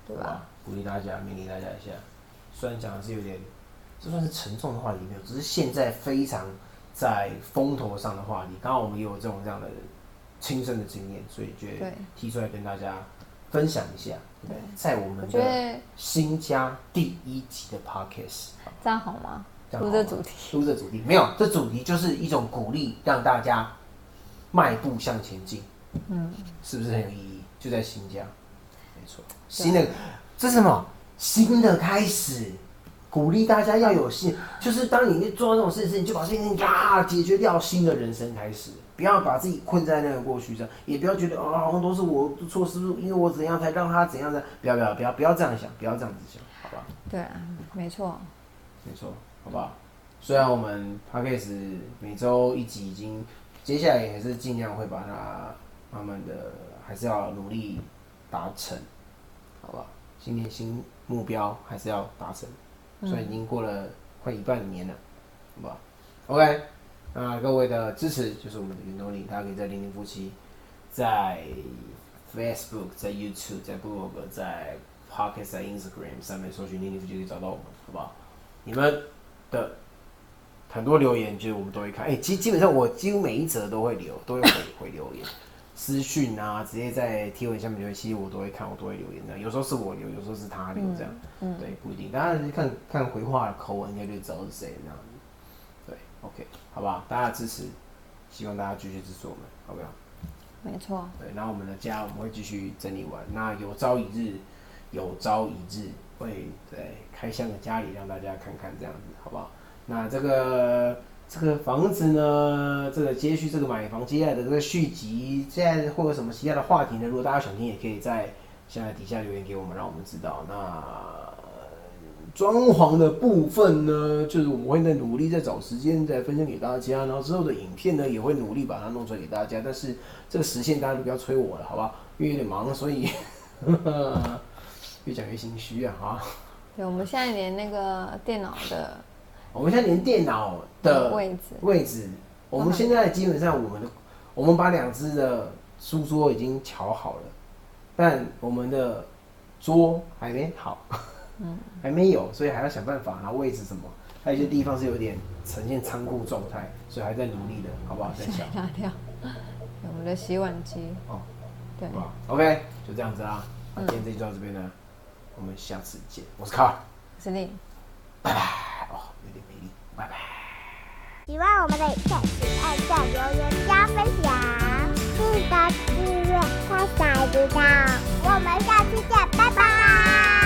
Speaker 2: 对吧？
Speaker 1: 鼓励大家，勉励大家一下。虽然讲的是有点，这算是沉重的话题没有，只是现在非常在风头上的话题。刚好我们也有这种这样的亲身的经验，所以觉得提出来跟大家分享一下，对？在我们的新家第一集的 podcast，
Speaker 2: 这样好吗？
Speaker 1: 这样好吗
Speaker 2: 录这主题，
Speaker 1: 录这主题没有，这主题就是一种鼓励，让大家迈步向前进，
Speaker 2: 嗯，
Speaker 1: 是不是很有意义？就在新家，没错，新的这是什么？新的开始，鼓励大家要有信，就是当你做到这种事情，你就把这件事情呀解决掉，新的人生开始。不要把自己困在那个过去上，也不要觉得啊，好像都是我的错，是因为我怎样才让他怎样的？不要不要不要不要这样想，不要这样子想，好吧？
Speaker 2: 对啊，没错，
Speaker 1: 没错，好不好？虽然我们 p a c k a g e 每周一集已经，接下来也是尽量会把它慢慢的，还是要努力达成，好不好？新年新目标还是要达成，所以已经过了快一半年了，好吧？OK，那各位的支持就是我们的原动力，大家可以在零零夫妻，在 Facebook、在 YouTube、在 Blog、在 Pocket、在 Instagram 上面搜寻零零夫妻可以找到我们，好不好？你们的很多留言，就是我们都会看。哎、基基本上我几乎每一则都会留，都会回回留言，私讯啊，直接在贴文下面留言，其实我都会看，我都会留言的。有时候是我留，有时候是他留，这样，
Speaker 2: 嗯
Speaker 1: 对，不一定。大家看看回话的口吻，应该就知道是谁这样子。对，OK，好不好？大家支持，希望大家继续支持我们，好不好？
Speaker 2: 没错，
Speaker 1: 对，然后我们的家我们会继续整理完。那有朝一日，有朝一日会对开箱的家里让大家看看，这样子好不好？那这个这个房子呢，这个接续这个买房接下来的这个续集，现在会有什么其他的话题呢？如果大家想听，也可以在现在底下留言给我们，让我们知道。那装潢的部分呢，就是我们会在努力在找时间再分享给大家，然后之后的影片呢也会努力把它弄出来给大家。但是这个时限大家就不要催我了，好吧？因为有点忙，所以越讲越心虚啊！哈，
Speaker 2: 对，我们现在连那个电脑的
Speaker 1: 我们现在连电脑的
Speaker 2: 位置，
Speaker 1: 位置，我们现在基本上我们的我们把两只的书桌已经调好了，但我们的桌还没好，嗯，还没有，所以还要想办法，然后位置什么，还有一些地方是有点呈现仓库状态，所以还在努力的，好不好？再想，
Speaker 2: 拿掉。我们的洗碗机，
Speaker 1: 哦，
Speaker 2: 对
Speaker 1: ？OK，就这样子啊。那今天这集就到这边呢，我们下次见。我是卡尔，
Speaker 2: 司令，
Speaker 1: 拜拜。哦，有点美丽，拜拜。
Speaker 3: 喜欢我们的影片，请按下留言加分享，记得订阅开小铃铛。我们下期见，拜拜。